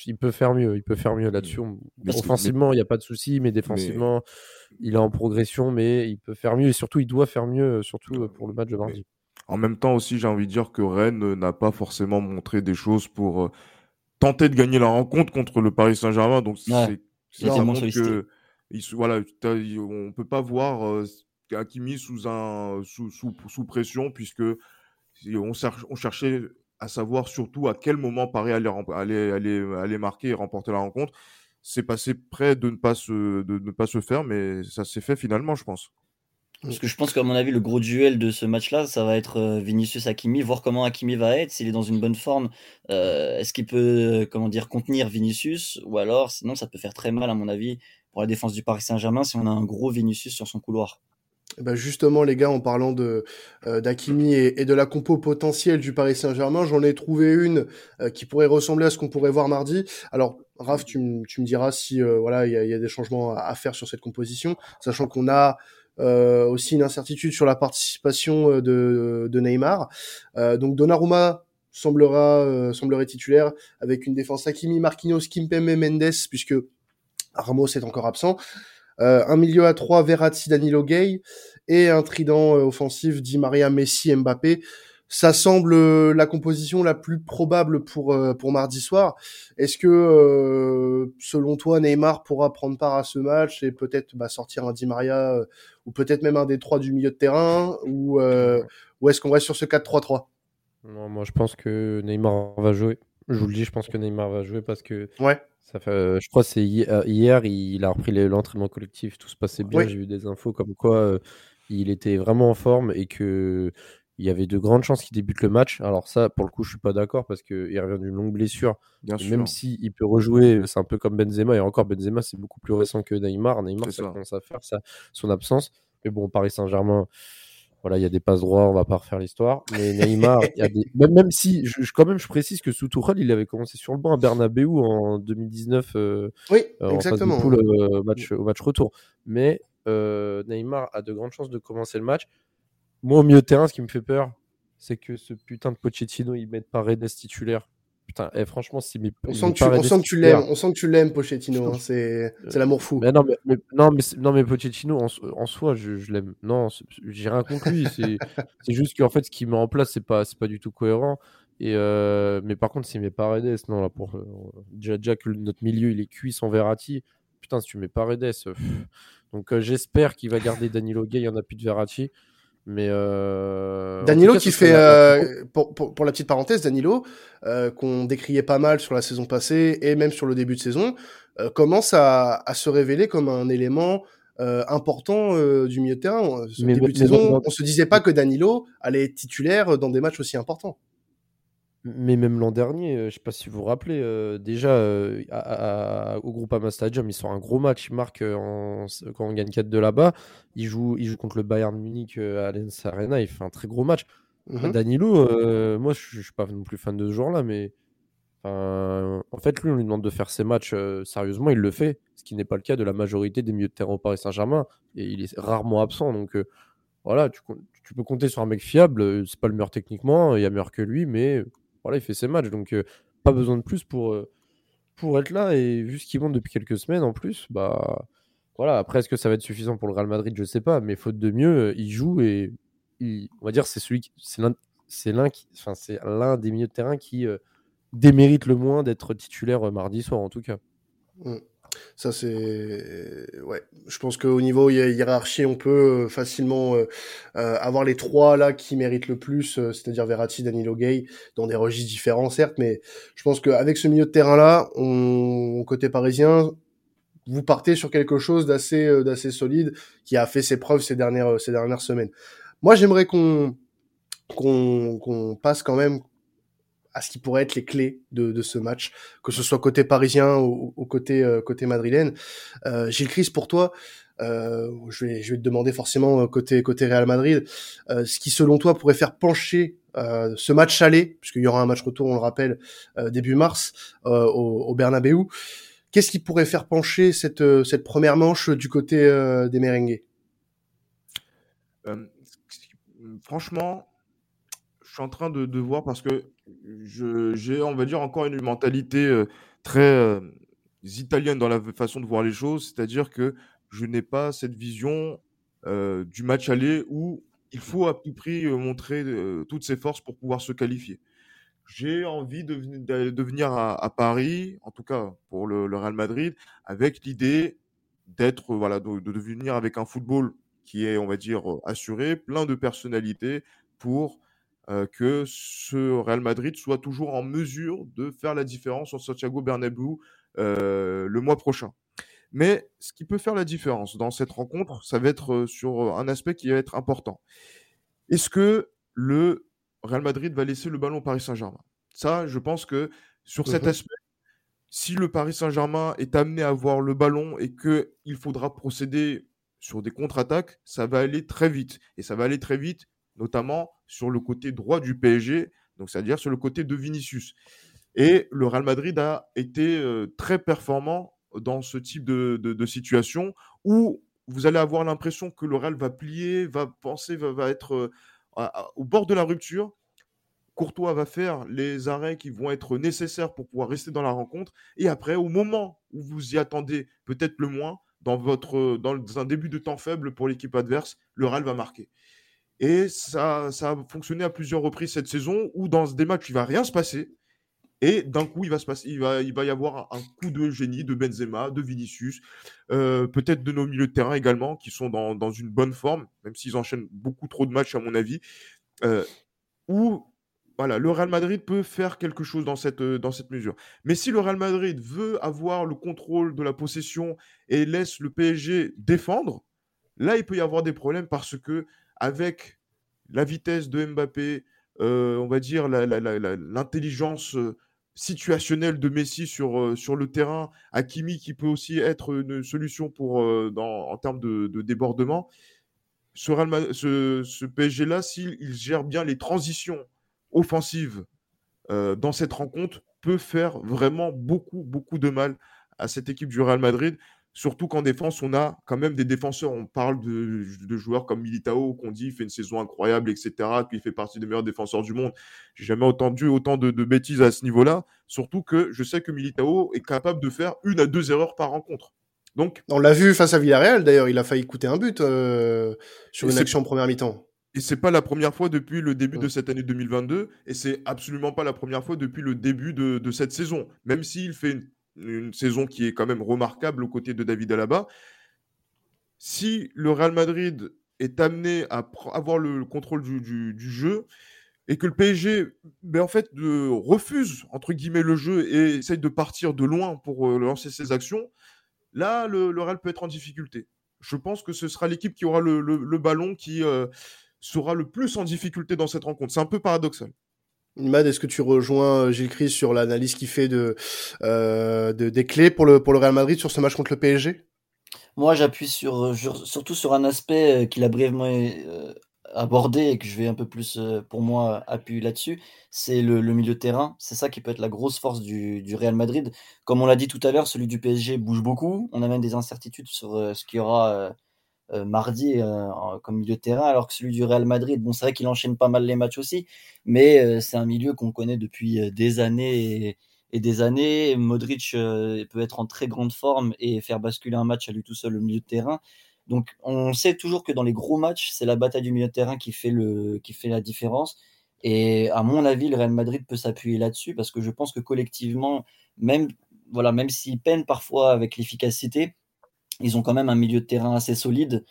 il peut faire mieux, il peut faire mieux là-dessus. Offensivement, il n'y a pas de souci, mais défensivement, il est en progression, mais il peut faire mieux et surtout, il doit faire mieux, surtout pour le match de mardi. En même temps aussi, j'ai envie de dire que Rennes n'a pas forcément montré des choses pour euh, tenter de gagner la rencontre contre le Paris Saint-Germain. Donc c'est ça montre que il, voilà, on peut pas voir euh, Hakimi sous un sous, sous, sous pression puisque on, on, cherchait à savoir surtout à quel moment Paris allait, marquer et remporter la rencontre. C'est passé près de ne pas se de ne pas se faire, mais ça s'est fait finalement, je pense. Parce que je pense qu'à mon avis, le gros duel de ce match-là, ça va être euh, Vinicius Hakimi, voir comment Hakimi va être, s'il est dans une bonne forme. Euh, est-ce qu'il peut, comment dire, contenir Vinicius? Ou alors, sinon, ça peut faire très mal, à mon avis, pour la défense du Paris Saint-Germain si on a un gros Vinicius sur son couloir. Bah justement, les gars, en parlant de euh, d'Akimi et, de la compo potentielle du Paris Saint-Germain, j'en ai trouvé une qui pourrait ressembler à ce qu'on pourrait voir mardi. Alors, Raph, tu, me diras si voilà, il y a, des changements à, faire sur cette composition, sachant qu'on a euh, aussi une incertitude sur la participation euh, de, de Neymar. Euh, donc Donnarumma semblera semblerait titulaire avec une défense Hakimi, Marquinhos, Kimpembe, Mendes puisque Ramos est encore absent. Un milieu à trois, Verratti, Danilo Gay et un trident offensif Di Maria, Messi, Mbappé ça semble euh, la composition la plus probable pour euh, pour mardi soir. Est-ce que euh, selon toi Neymar pourra prendre part à ce match et peut-être bah, sortir un Di Maria ou peut-être même un des trois du milieu de terrain ou ou est-ce qu'on reste sur ce 4-3-3 Non, moi je pense que Neymar va jouer. Je vous le dis, je pense que Neymar va jouer parce que ouais. Ça fait, je crois c'est hier, il a repris l'entraînement collectif, tout se passait bien. J'ai eu des infos comme quoi il était vraiment en forme et que il y avait de grandes chances qu'il débute le match. Alors ça, pour le coup, je suis pas d'accord parce qu'il revient d'une longue blessure. Bien même s'il il peut rejouer, c'est un peu comme Benzema. Et encore, Benzema, c'est beaucoup plus récent que Neymar. Neymar, ça, commence à faire ça, son absence. Mais bon, Paris Saint-Germain, voilà, il y a des passes droits, on va pas refaire l'histoire. Mais Neymar, il y a des... même, si, je, quand même, je précise que sous il avait commencé sur le banc à Bernabeu en 2019. Euh, oui, euh, exactement. Euh, match, au match retour. Mais Neymar a de grandes chances de commencer le match. Moi, au milieu de terrain, ce qui me fait peur, c'est que ce putain de Pochettino, il mette pas Redes titulaire. Putain, eh, franchement, si on, sent tu, on sent que tu l'aimes, on sent que tu l'aimes, Pochettino. Hein, c'est, c'est l'amour fou. Mais non, mais, non, mais, non, mais Pochettino, en, soi, je, je l'aime. Non, j'ai rien lui. C'est, juste qu'en fait, ce qu'il met en place, c'est pas, pas du tout cohérent. Et euh, mais par contre, s'il met pas Redes, non, là, pour, euh, déjà, déjà, que notre milieu, il est cuit sans Verratti. Putain, si tu mets pas Redes. donc, euh, j'espère qu'il va garder Danilo Gay, il y en a plus de Verratti. Mais euh... Danilo qui fait, euh, pour, pour, pour, la petite parenthèse, Danilo, euh, qu'on décriait pas mal sur la saison passée et même sur le début de saison, euh, commence à, à, se révéler comme un élément euh, important euh, du milieu de terrain. Le début de saison, on se disait pas que Danilo allait être titulaire dans des matchs aussi importants. Mais même l'an dernier, euh, je sais pas si vous vous rappelez, euh, déjà euh, au Groupama Stadium, ils sont un gros match. Ils marquent quand on gagne 4 de là-bas. Ils jouent, ils jouent contre le Bayern Munich à Allianz Arena. Il fait un très gros match. Mhm. Danilo, moi je, ne suis pas non plus fan de ce joueur-là, mais en fait, lui, on lui demande de faire ses matchs sérieusement, il le fait, ce qui n'est pas le cas de la majorité des milieux de terrain au Paris Saint-Germain. Et il est rarement absent. Donc voilà, tu, tu, peux compter sur un mec fiable. C'est pas le meilleur techniquement, il y a meilleur que lui, mais voilà, il fait ses matchs, donc euh, pas besoin de plus pour, euh, pour être là. Et vu ce qu'il monte depuis quelques semaines en plus, bah voilà. Après, est-ce que ça va être suffisant pour le Real Madrid? Je sais pas, mais faute de mieux, euh, il joue et on va dire c'est celui, c'est l'un, c'est l'un qui, enfin des milieux de terrain qui démérite le moins d'être titulaire mardi soir en tout cas. Mmh. Ça, c'est. Ouais. Je pense qu'au niveau hiérarchie, on peut euh, facilement euh, euh, avoir les trois là qui méritent le plus, c'est-à-dire Verratti, Danilo Gay, dans des registres différents, certes, mais je pense qu'avec ce milieu de terrain-là, on... côté parisien, vous partez sur quelque chose d'assez d'assez solide qui a fait ses preuves ces dernières ces dernières semaines. Moi, j'aimerais qu'on qu'on qu'on passe quand même à ce qui pourrait être les clés de, de ce match, que ce soit côté parisien ou, côté euh, côté madrilène. Euh, Gilles Chris, pour toi, euh, je, vais, je vais te demander forcément euh, côté côté Real Madrid, euh, ce qui selon toi pourrait faire pencher euh, ce match aller, puisqu'il y aura un match retour, on le rappelle, début mars au, au Bernabeu. Qu'est-ce qui pourrait faire pencher cette cette première manche du côté des merengues? Franchement, je suis en train de, de voir parce que j'ai, on va dire, encore une mentalité euh, très euh, italienne dans la façon de voir les choses, c'est-à-dire que je n'ai pas cette vision euh, du match aller où il faut à tout prix montrer toutes ses forces pour pouvoir se qualifier. J'ai envie de, de, venir à, Paris, en tout cas pour le, Real Madrid, avec l'idée d'être, voilà, de, de, venir avec un football qui est, on va dire, assuré, plein de personnalités pour euh, que ce Real Madrid soit toujours en mesure de faire la différence sur Santiago Bernabéu euh, le mois prochain. Mais ce qui peut faire la différence dans cette rencontre, ça va être sur un aspect qui va être important. Est-ce que le Real Madrid va laisser le ballon au Paris Saint-Germain? Ça, je pense que sur cet mmh aspect, si le Paris Saint-Germain est amené à avoir le ballon et qu'il faudra procéder sur des contre-attaques, ça va aller très vite. Et ça va aller très vite, notamment sur le côté droit du PSG, donc c'est-à-dire sur le côté de Vinicius. Et le Real Madrid a été très performant dans ce type de, situation où vous allez avoir l'impression que le Real va plier, va penser, va, être au bord de la rupture. Courtois va faire les arrêts qui vont être nécessaires pour pouvoir rester dans la rencontre. Et après, au moment où vous y attendez peut-être le moins, dans, dans un début de temps faible pour l'équipe adverse, le Real va marquer. Et ça, ça a fonctionné à plusieurs reprises cette saison où dans des matchs, il va rien se passer. Et d'un coup, il va, se passer, il, va, il va y avoir un coup de génie de Benzema, de Vinicius, euh, peut-être de nos milieux de terrain également, qui sont dans, dans une bonne forme, même s'ils enchaînent beaucoup trop de matchs, à mon avis, euh, où voilà, le Real Madrid peut faire quelque chose dans cette, dans cette mesure. Mais si le Real Madrid veut avoir le contrôle de la possession et laisse le PSG défendre, là, il peut y avoir des problèmes parce que avec la vitesse de Mbappé, euh, on va dire l'intelligence situationnel de Messi sur, euh, sur le terrain, Hakimi qui peut aussi être une solution pour, euh, en termes de, débordement. Ce, PSG-là, s'il gère bien les transitions offensives euh, dans cette rencontre, peut faire vraiment beaucoup, beaucoup de mal à cette équipe du Real Madrid. Surtout qu'en défense, on a quand même des défenseurs. On parle de, joueurs comme Militao, qu'on dit fait une saison incroyable, etc., qu'il fait partie des meilleurs défenseurs du monde. J'ai jamais entendu autant de, bêtises à ce niveau-là. Surtout que je sais que Militao est capable de faire une à deux erreurs par rencontre. Donc, on l'a vu face à Villarreal d'ailleurs, il a failli coûter un but euh, sur une action en première mi-temps. Et c'est pas la première fois depuis le début de cette année 2022, et c'est absolument pas la première fois depuis le début de, de cette saison. Même s'il fait une une saison qui est quand même remarquable aux côtés de David Alaba. Si le Real Madrid est amené à avoir le contrôle du, jeu et que le PSG ben refuse entre guillemets le jeu et essaye de partir de loin pour euh, lancer ses actions, là, le, Real peut être en difficulté. Je pense que ce sera l'équipe qui aura le, ballon qui euh, sera le plus en difficulté dans cette rencontre. C'est un peu paradoxal. Mad, est-ce que tu rejoins euh, Gilles Chris sur l'analyse qu'il fait de, euh, de, des clés pour le, Real Madrid sur ce match contre le PSG Moi, j'appuie sur, surtout sur un aspect euh, qu'il a brièvement abordé et que je vais un peu plus, pour moi, appuyer là-dessus. C'est le, milieu de terrain. C'est ça qui peut être la grosse force du, du Real Madrid. Comme on l'a dit tout à l'heure, celui du PSG bouge beaucoup. On a même des incertitudes sur ce qu'il y aura euh, mardi euh, comme milieu de terrain, alors que celui du Real Madrid, bon, c'est vrai qu'il enchaîne pas mal les matchs aussi, mais euh, c'est un milieu qu'on connaît depuis des années et, des années. Modric peut être en très grande forme et faire basculer un match à lui tout seul au milieu de terrain. Donc on sait toujours que dans les gros matchs, c'est la bataille du milieu de terrain qui fait, le, qui fait la différence. Et à mon avis, le Real Madrid peut s'appuyer là-dessus parce que je pense que collectivement, même, voilà, même s'il peine parfois avec l'efficacité, ils ont quand même un milieu de terrain assez solide.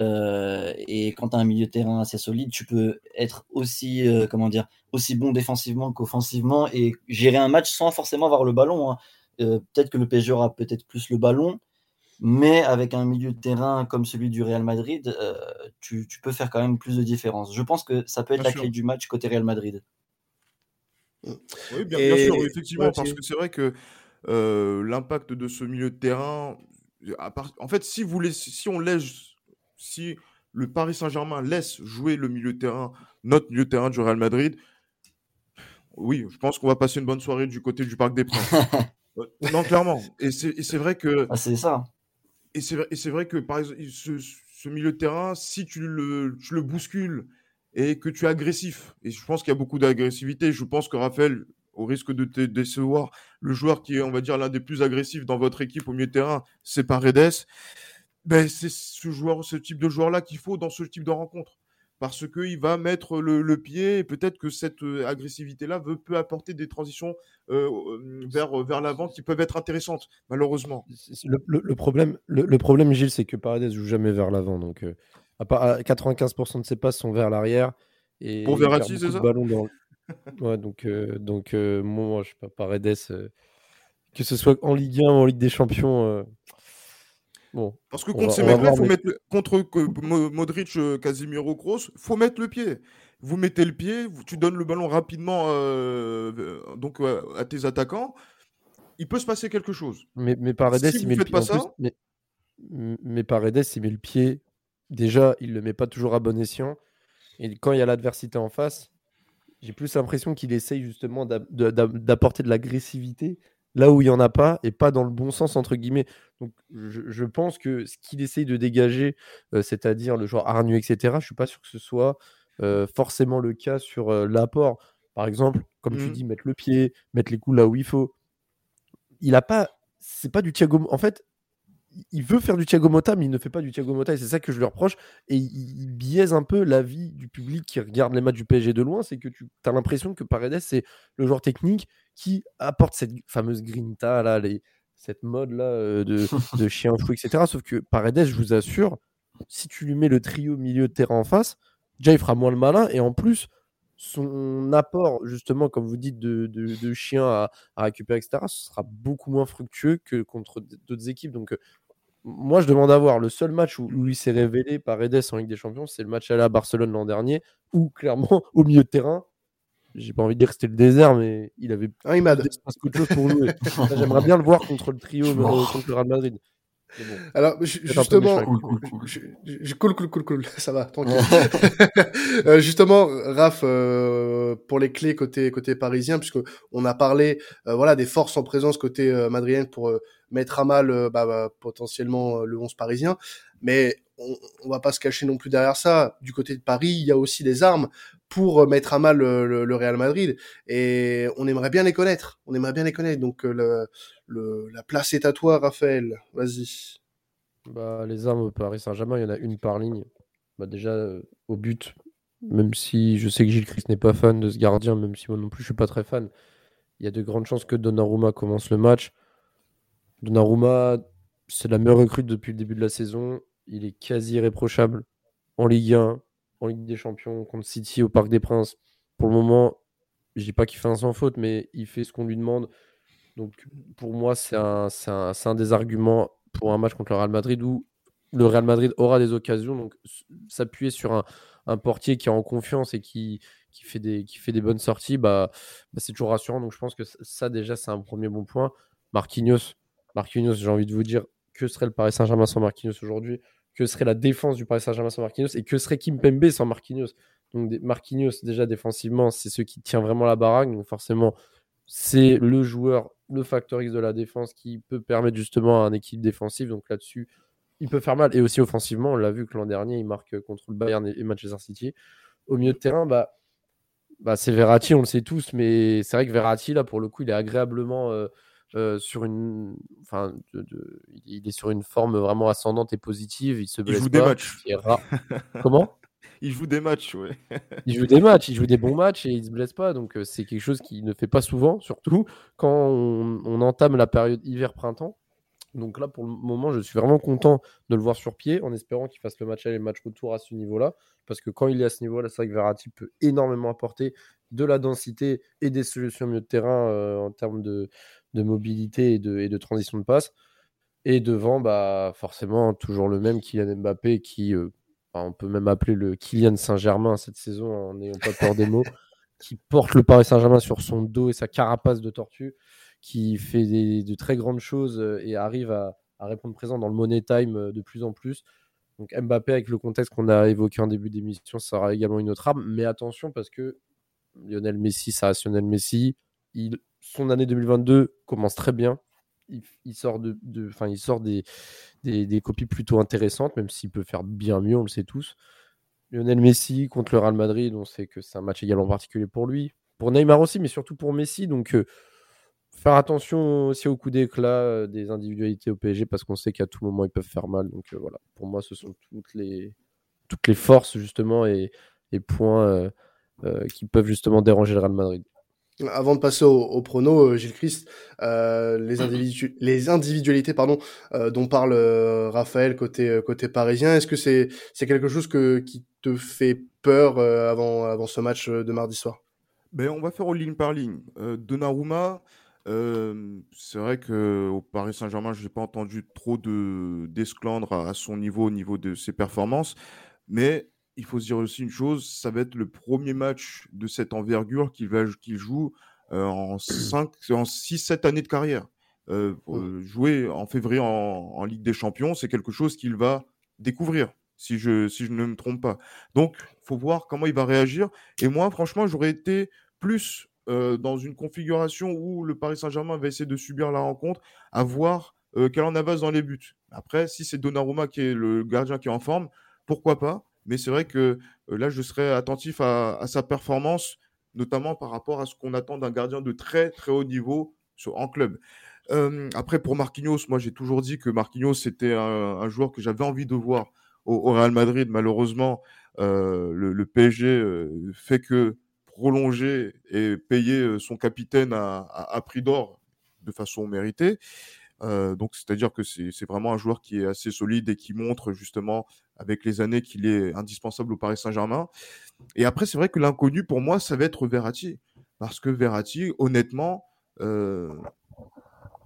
Euh, et quand tu as un milieu de terrain assez solide, tu peux être aussi, euh, comment dire, aussi bon défensivement qu'offensivement et gérer un match sans forcément avoir le ballon. Hein. Euh, peut-être que le PSG aura peut-être plus le ballon, mais avec un milieu de terrain comme celui du Real Madrid, tu, peux faire quand même plus de différence. Je pense que ça peut être la clé du match côté Real Madrid. Oui, bien, sûr, effectivement, parce que c'est vrai que l'impact de ce milieu de terrain, en fait, si, vous si on laisse, si le Paris Saint-Germain laisse jouer le milieu de terrain, notre milieu de terrain du Real Madrid, oui, je pense qu'on va passer une bonne soirée du côté du Parc des Princes. Euh, non, clairement. Et c'est vrai que. Ah, c'est ça. Et c'est vrai que, par exemple, ce, milieu de terrain, si tu le, tu le bouscules et que tu es agressif, et je pense qu'il y a beaucoup d'agressivité, je pense que Raphaël au risque de te décevoir, le joueur qui est, on va dire, l'un des plus agressifs dans votre équipe au milieu de terrain, c'est Paredes. Ben, c'est ce joueur, ce type de joueur-là qu'il faut dans ce type de rencontre. Parce qu'il va mettre le, pied et peut-être que cette euh, agressivité-là peut apporter des transitions euh, euh, vers, vers l'avant qui peuvent être intéressantes, malheureusement. Le, problème, le, problème, Gilles, c'est que Paredes joue jamais vers l'avant. Donc, à, 95% de ses passes sont vers l'arrière. Et Pour Verratti, c'est ça? ballon dans, ouais, donc, euh, donc euh, moi, je sais pas, Paredes, euh, que ce soit en Ligue 1 ou en Ligue des Champions, Bon, Parce que contre ces mecs-là, faut mettre contre Modric, euh, Casimiro, Kroos, faut mettre le pied. Vous mettez le pied, tu donnes le ballon rapidement euh, donc à tes attaquants. Il peut se passer quelque chose. Mais, mais Paredes, il met le pied. mais, mais Paredes, il met le pied. Déjà, il le met pas toujours à bon escient. Et quand il y a l'adversité en face, j'ai plus l'impression qu'il essaye justement d'apporter de l'agressivité là où il n'y en a pas et pas dans le bon sens, entre guillemets. Donc, je, pense que ce qu'il essaye de dégager, euh, c'est-à-dire le joueur hargnu, etc., je ne suis pas sûr que ce soit euh, forcément le cas sur euh, l'apport. Par exemple, comme tu mmh. dis, mettre le pied, mettre les coups là où il faut. Il a pas. C'est pas du Thiago. En fait, il veut faire du Thiago Motta, mais il ne fait pas du Thiago Motta, et c'est ça que je lui reproche. Et il, biaise un peu la vie du public qui regarde les matchs du PSG de loin. C'est que tu as l'impression que Paredes, c'est le joueur technique qui apporte cette fameuse grinta, là, les, cette mode là euh, de, de chien fou, etc. Sauf que Paredes, je vous assure, si tu lui mets le trio milieu de terrain en face, déjà il fera moins le malin, et en plus, son apport, justement, comme vous dites, de, de, chien à, à, récupérer, etc., ce sera beaucoup moins fructueux que contre d'autres équipes. Donc, euh, moi, je demande à voir. Le seul match où, il s'est révélé par Edes en Ligue des Champions, c'est le match à la Barcelone l'an dernier, où clairement, au milieu de terrain, j'ai pas envie de dire que c'était le désert, mais il avait ah, il m'a de pour nous. J'aimerais bien le voir contre le trio, contre le Real Madrid. Alors, justement, je, cool, cool, cool, cool, ça va, tranquille. Euh, justement, Raph, euh, pour les clés côté côté parisien, puisque on a parlé, euh, voilà, des forces en présence côté madrienne pour mettre à mal bah, bah, potentiellement le 11 parisien, mais on, on va pas se cacher non plus derrière ça. Du côté de Paris, il y a aussi des armes pour mettre à mal le, Real Madrid. Et on aimerait bien les connaître. On aimerait bien les connaître. Donc euh, la place est à toi, Raphaël. Vas-y. Bah, les armes au Paris Saint-Germain, il y en a une par ligne. Bah, déjà, euh, au but, même si je sais que Gilles Christ n'est pas fan de ce gardien, même si moi non plus je suis pas très fan, il y a de grandes chances que Donnarumma commence le match. Donnarumma, c'est la meilleure recrute depuis le début de la saison. Il est quasi irréprochable en Ligue 1, en Ligue des Champions contre City au Parc des Princes. Pour le moment, je dis pas qu'il fait un sans faute, mais il fait ce qu'on lui demande. Donc pour moi, c'est un, un, un, des arguments pour un match contre le Real Madrid où le Real Madrid aura des occasions. Donc s'appuyer sur un, un, portier qui est en confiance et qui, qui, fait, des, qui fait des bonnes sorties, bah, bah c'est toujours rassurant. Donc je pense que ça déjà, c'est un premier bon point. Marquinhos, Marquinhos, j'ai envie de vous dire, que serait le Paris Saint-Germain sans Marquinhos aujourd'hui? Que serait la défense du Paris Saint-Germain sans Marquinhos? Et que serait Kim Pembe sans Marquinhos? Donc Marquinhos déjà défensivement, c'est ce qui tient vraiment la baraque. Donc forcément, c'est le joueur, le facteur X de la défense qui peut permettre justement à un équipe défensive. Donc là-dessus, il peut faire mal. Et aussi offensivement, on l'a vu que l'an dernier, il marque contre le Bayern et Manchester City. Au milieu de terrain, bah, bah c'est Verratti, on le sait tous, mais c'est vrai que Verratti, là, pour le coup, il est agréablement euh, euh, sur une, enfin, il est sur une forme vraiment ascendante et positive. Il se blesse il joue des matchs. Comment? Il joue des matchs, ouais. il joue des matchs, il joue des bons matchs et il se blesse pas. Donc euh, c'est quelque chose qu'il ne fait pas souvent, surtout quand on, entame la période hiver-printemps. Donc là, pour le moment, je suis vraiment content de le voir sur pied, en espérant qu'il fasse le match aller et le match retour à ce niveau-là. Parce que quand il est à ce niveau-là, c'est vrai que Verratti peut énormément apporter de la densité et des solutions au milieu de terrain euh, en termes de, de mobilité et de, et de, transition de passe. Et devant, bah, forcément, toujours le même Kylian Mbappé qui, euh, on peut même appeler le Kylian Saint-Germain cette saison en n'ayant pas peur des mots, qui porte le Paris Saint-Germain sur son dos et sa carapace de tortue, qui fait de très grandes choses euh, et arrive à, répondre présent dans le money time euh, de plus en plus. Donc Mbappé, avec le contexte qu'on a évoqué en début d'émission, sera également une autre arme. Mais attention, parce que Lionel Messi, ça reste Lionel Messi. Son année 2022 commence très bien. Il, sort, de, il sort des, des, copies plutôt intéressantes, même s'il peut faire bien mieux, on le sait tous. Lionel Messi contre le Real Madrid, on sait que c'est un match également particulier pour lui. Pour Neymar aussi, mais surtout pour Messi. Donc, euh, faire attention aussi au coup d'éclat euh, des individualités au PSG, parce qu'on sait qu'à tout moment, ils peuvent faire mal. Donc, euh, voilà, pour moi, ce sont toutes les, toutes les forces, justement, et, et points qui peuvent justement déranger le Real Madrid. Avant de passer au, au prono, euh, Gilles Christ, euh, les, individu les individualités pardon, euh, dont parle euh, Raphaël côté euh, côté parisien, est-ce que c'est c'est quelque chose que qui te fait peur avant avant ce match de mardi soir? Ben on va faire en ligne par ligne. Donnarumma, c'est vrai qu'au Paris Saint-Germain, je n'ai pas entendu trop de d'esclandre à, son niveau, au niveau de ses performances. Mais il faut se dire aussi une chose, ça va être le premier match de cette envergure qu'il va qu'il joue en 5, en 6-7 années de carrière. jouer en février en, Ligue des Champions, c'est quelque chose qu'il va découvrir, si je, si je ne me trompe pas. Donc, il faut voir comment il va réagir. Et moi, franchement, j'aurais été plus euh, dans une configuration où le Paris Saint-Germain va essayer de subir la rencontre, à voir euh, qu'elle en avance dans les buts. Après, si c'est Donnarumma qui est le gardien qui est en forme, pourquoi pas Mais c'est vrai que euh, là, je serais attentif à, sa performance, notamment par rapport à ce qu'on attend d'un gardien de très très haut niveau en club. après, pour Marquinhos, moi j'ai toujours dit que Marquinhos c'était un, joueur que j'avais envie de voir au, Real Madrid. Malheureusement, le, PSG fait que prolonger et payer son capitaine à, prix d'or de façon méritée. donc, c'est-à-dire que c'est vraiment un joueur qui est assez solide et qui montre justement avec les années qu'il est indispensable au Paris Saint-Germain. Et après, c'est vrai que l'inconnu pour moi, ça va être Verratti. Parce que Verratti, honnêtement,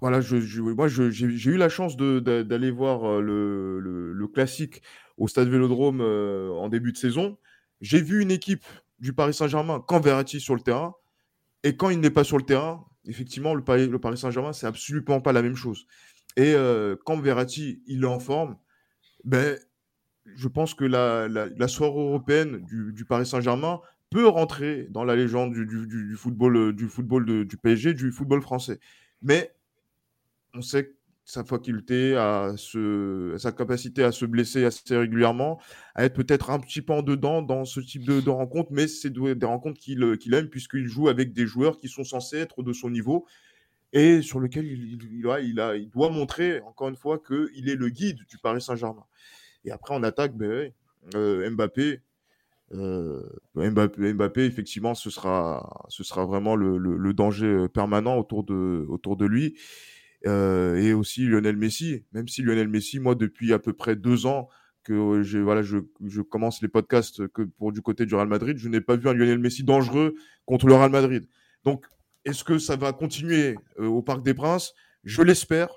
voilà, je, moi, j'ai eu la chance d'aller voir le, le, classique au Stade Vélodrome en début de saison. J'ai vu une équipe du Paris Saint-Germain quand Verratti sur le terrain. Et quand il n'est pas sur le terrain, effectivement, le Paris, Saint-Germain, c'est absolument pas la même chose. Et euh, quand Verratti, il est en forme, ben, je pense que la, la, soirée européenne du, Paris Saint-Germain peut rentrer dans la légende du, du football, du, football du PSG, du football français. Mais on sait sa faculté, à, se, sa capacité à se blesser assez régulièrement, à être peut-être un petit peu en dedans dans ce type de, de rencontres, mais c'est des rencontres qu'il qu'il aime puisqu'il joue avec des joueurs qui sont censés être de son niveau et sur lequel il, il, il, a, il doit montrer, encore une fois, qu'il est le guide du Paris Saint-Germain. Et après, en attaque, ben, euh, Mbappé, euh, Mbappé, effectivement, ce sera, ce sera vraiment le, le, le danger permanent autour de, autour de lui. Euh, et aussi Lionel Messi. Même si Lionel Messi, moi, depuis à peu près deux ans que je, voilà, je, je commence les podcasts que pour du côté du Real Madrid, je n'ai pas vu un Lionel Messi dangereux contre le Real Madrid. Donc, est-ce que ça va continuer euh, au Parc des Princes? Je l'espère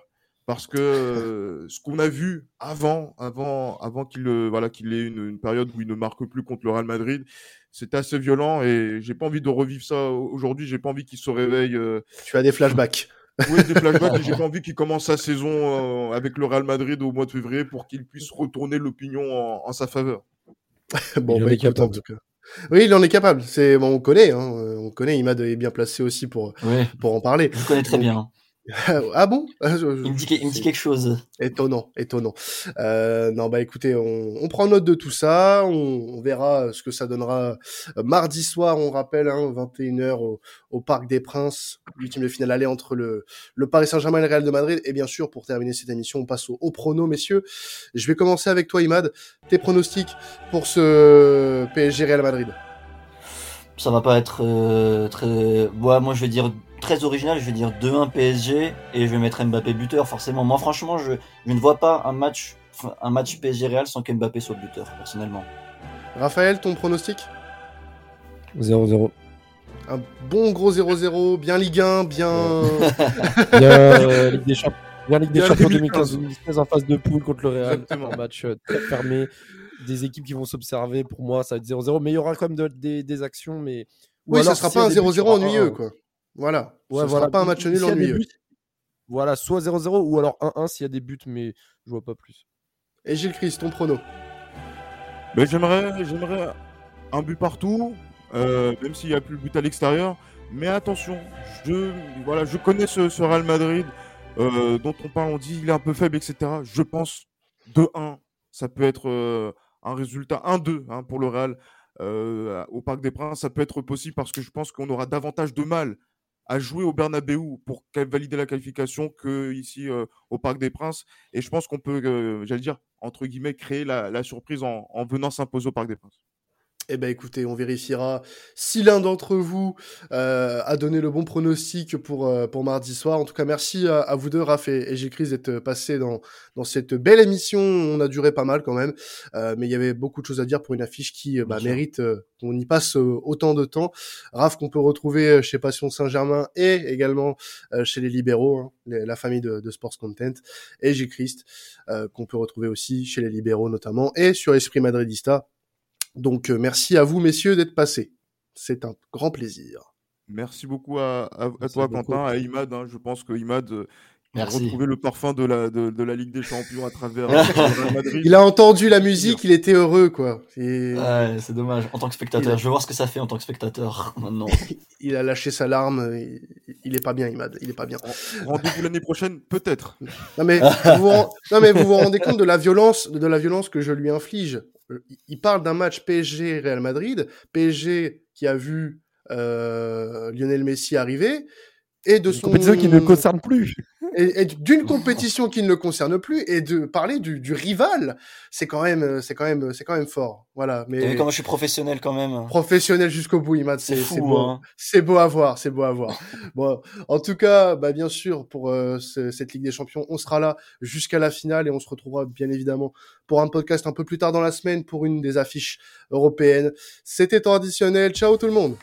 parce que euh, ce qu'on a vu avant, avant, avant qu'il voilà qu'il ait une, une, période où il ne marque plus contre le Real Madrid, c'est assez violent et j'ai pas envie de revivre ça aujourd'hui. J'ai pas envie qu'il se réveille. Tu as des flashbacks. Oui, des flashbacks. J'ai pas envie qu'il commence sa saison euh, avec le Real Madrid au mois de février pour qu'il puisse retourner l'opinion en, sa faveur. bon, il bah, écoute, en tout cas. Oui, il en est capable. C'est bon, on connaît, hein. on connaît. Imad est bien placé aussi pour pour en parler. Je connais très bien. Ah bon? Il, me dit, il, me dit, quelque chose. Étonnant, étonnant. Euh, non, bah écoutez, on, on, prend note de tout ça. On, on, verra ce que ça donnera euh, mardi soir. On rappelle, hein, 21h au, au, Parc des Princes, l'ultime de finale aller entre le, le Paris Saint-Germain et le Real de Madrid. Et bien sûr, pour terminer cette émission, on passe au, au prono, messieurs. Je vais commencer avec toi, Imad. Tes pronostics pour ce PSG Real Madrid? Ça va pas être euh, très. Ouais, moi, je vais dire très original, je vais dire 2-1 PSG et je vais mettre Mbappé buteur forcément. Moi franchement, je, je ne vois pas un match, un match PSG Real sans qu'Mbappé soit buteur personnellement. Raphaël, ton pronostic? 0-0. Un bon gros 0-0, bien Ligue 1, bien... bien euh, Ligue des Champions. Bien Ligue des Champions 2015-2016 en phase de poule contre le Real. Exactement. Un match euh, très fermé. Des équipes qui vont s'observer. Pour moi, ça va être 0-0. Mais il y aura quand même des, des, actions. Mais... Oui, ça sera pas un 0-0 ennuyeux. quoi. Voilà. Ouais, Ce voilà. sera pas un match nul ennuyeux. Voilà, soit 0-0 ou alors 1-1 s'il y a des buts, mais je vois pas plus. Et Gilles Christ, ton prono ben, J'aimerais j'aimerais un but partout, euh, même s'il n'y a plus de but à l'extérieur. Mais attention, je, voilà, je connais ce, Real Madrid euh, dont on parle, on dit il est un peu faible, etc. Je pense 2-1, ça peut être euh, un résultat 1-2 hein, pour le Real au Parc des Princes. Ça peut être possible parce que je pense qu'on aura davantage de mal à jouer au Bernabeu pour valider la qualification que ici euh, au Parc des Princes. Et je pense qu'on peut, euh, j'allais dire, entre guillemets, créer la, surprise en, venant s'imposer au Parc des Princes. Eh ben écoutez, on vérifiera si l'un d'entre vous euh, a donné le bon pronostic pour euh, pour mardi soir. En tout cas, merci à, vous deux, Raph et, et Chris, d'être passés dans dans cette belle émission. On a duré pas mal quand même, euh, mais il y avait beaucoup de choses à dire pour une affiche qui bah, mérite qu'on y passe autant de temps. Raph qu'on peut retrouver chez Passion Saint-Germain et également chez les libéraux, hein, la famille de, de, Sports Content, et J. Christ qu'on peut retrouver aussi chez les libéraux notamment et sur Esprit Madridista donc euh, merci à vous messieurs d'être passés. C'est un grand plaisir. Merci beaucoup à, toi Quentin, à Imad. Hein. Je pense que Imad euh, a retrouvé le parfum de la, de, la Ligue des Champions à travers Madrid. Il a entendu la musique, il était heureux quoi. Ouais, c'est dommage. En tant que spectateur, je veux voir ce que ça fait en tant que spectateur maintenant. il a lâché sa larme. Il, est pas bien, Imad. Il est pas bien. Rendez-vous l'année prochaine, peut-être. Non mais vous non mais vous vous rendez compte de la violence, de la violence que je lui inflige euh, il parle d'un match PSG Real Madrid, PSG qui a vu euh, Lionel Messi arriver et de son compétition qui ne concerne plus et, d'une compétition qui ne le concerne plus et de parler du, du rival, c'est quand même, c'est quand même, c'est quand même fort. Voilà. Mais vu comment je suis professionnel quand même. Professionnel jusqu'au bout, Imad. C'est beau. Hein. C'est beau à voir. C'est beau à voir. bon, en tout cas, bah bien sûr pour euh, cette Ligue des Champions, on sera là jusqu'à la finale et on se retrouvera bien évidemment pour un podcast un peu plus tard dans la semaine pour une des affiches européennes. C'était traditionnel. Ciao tout le monde.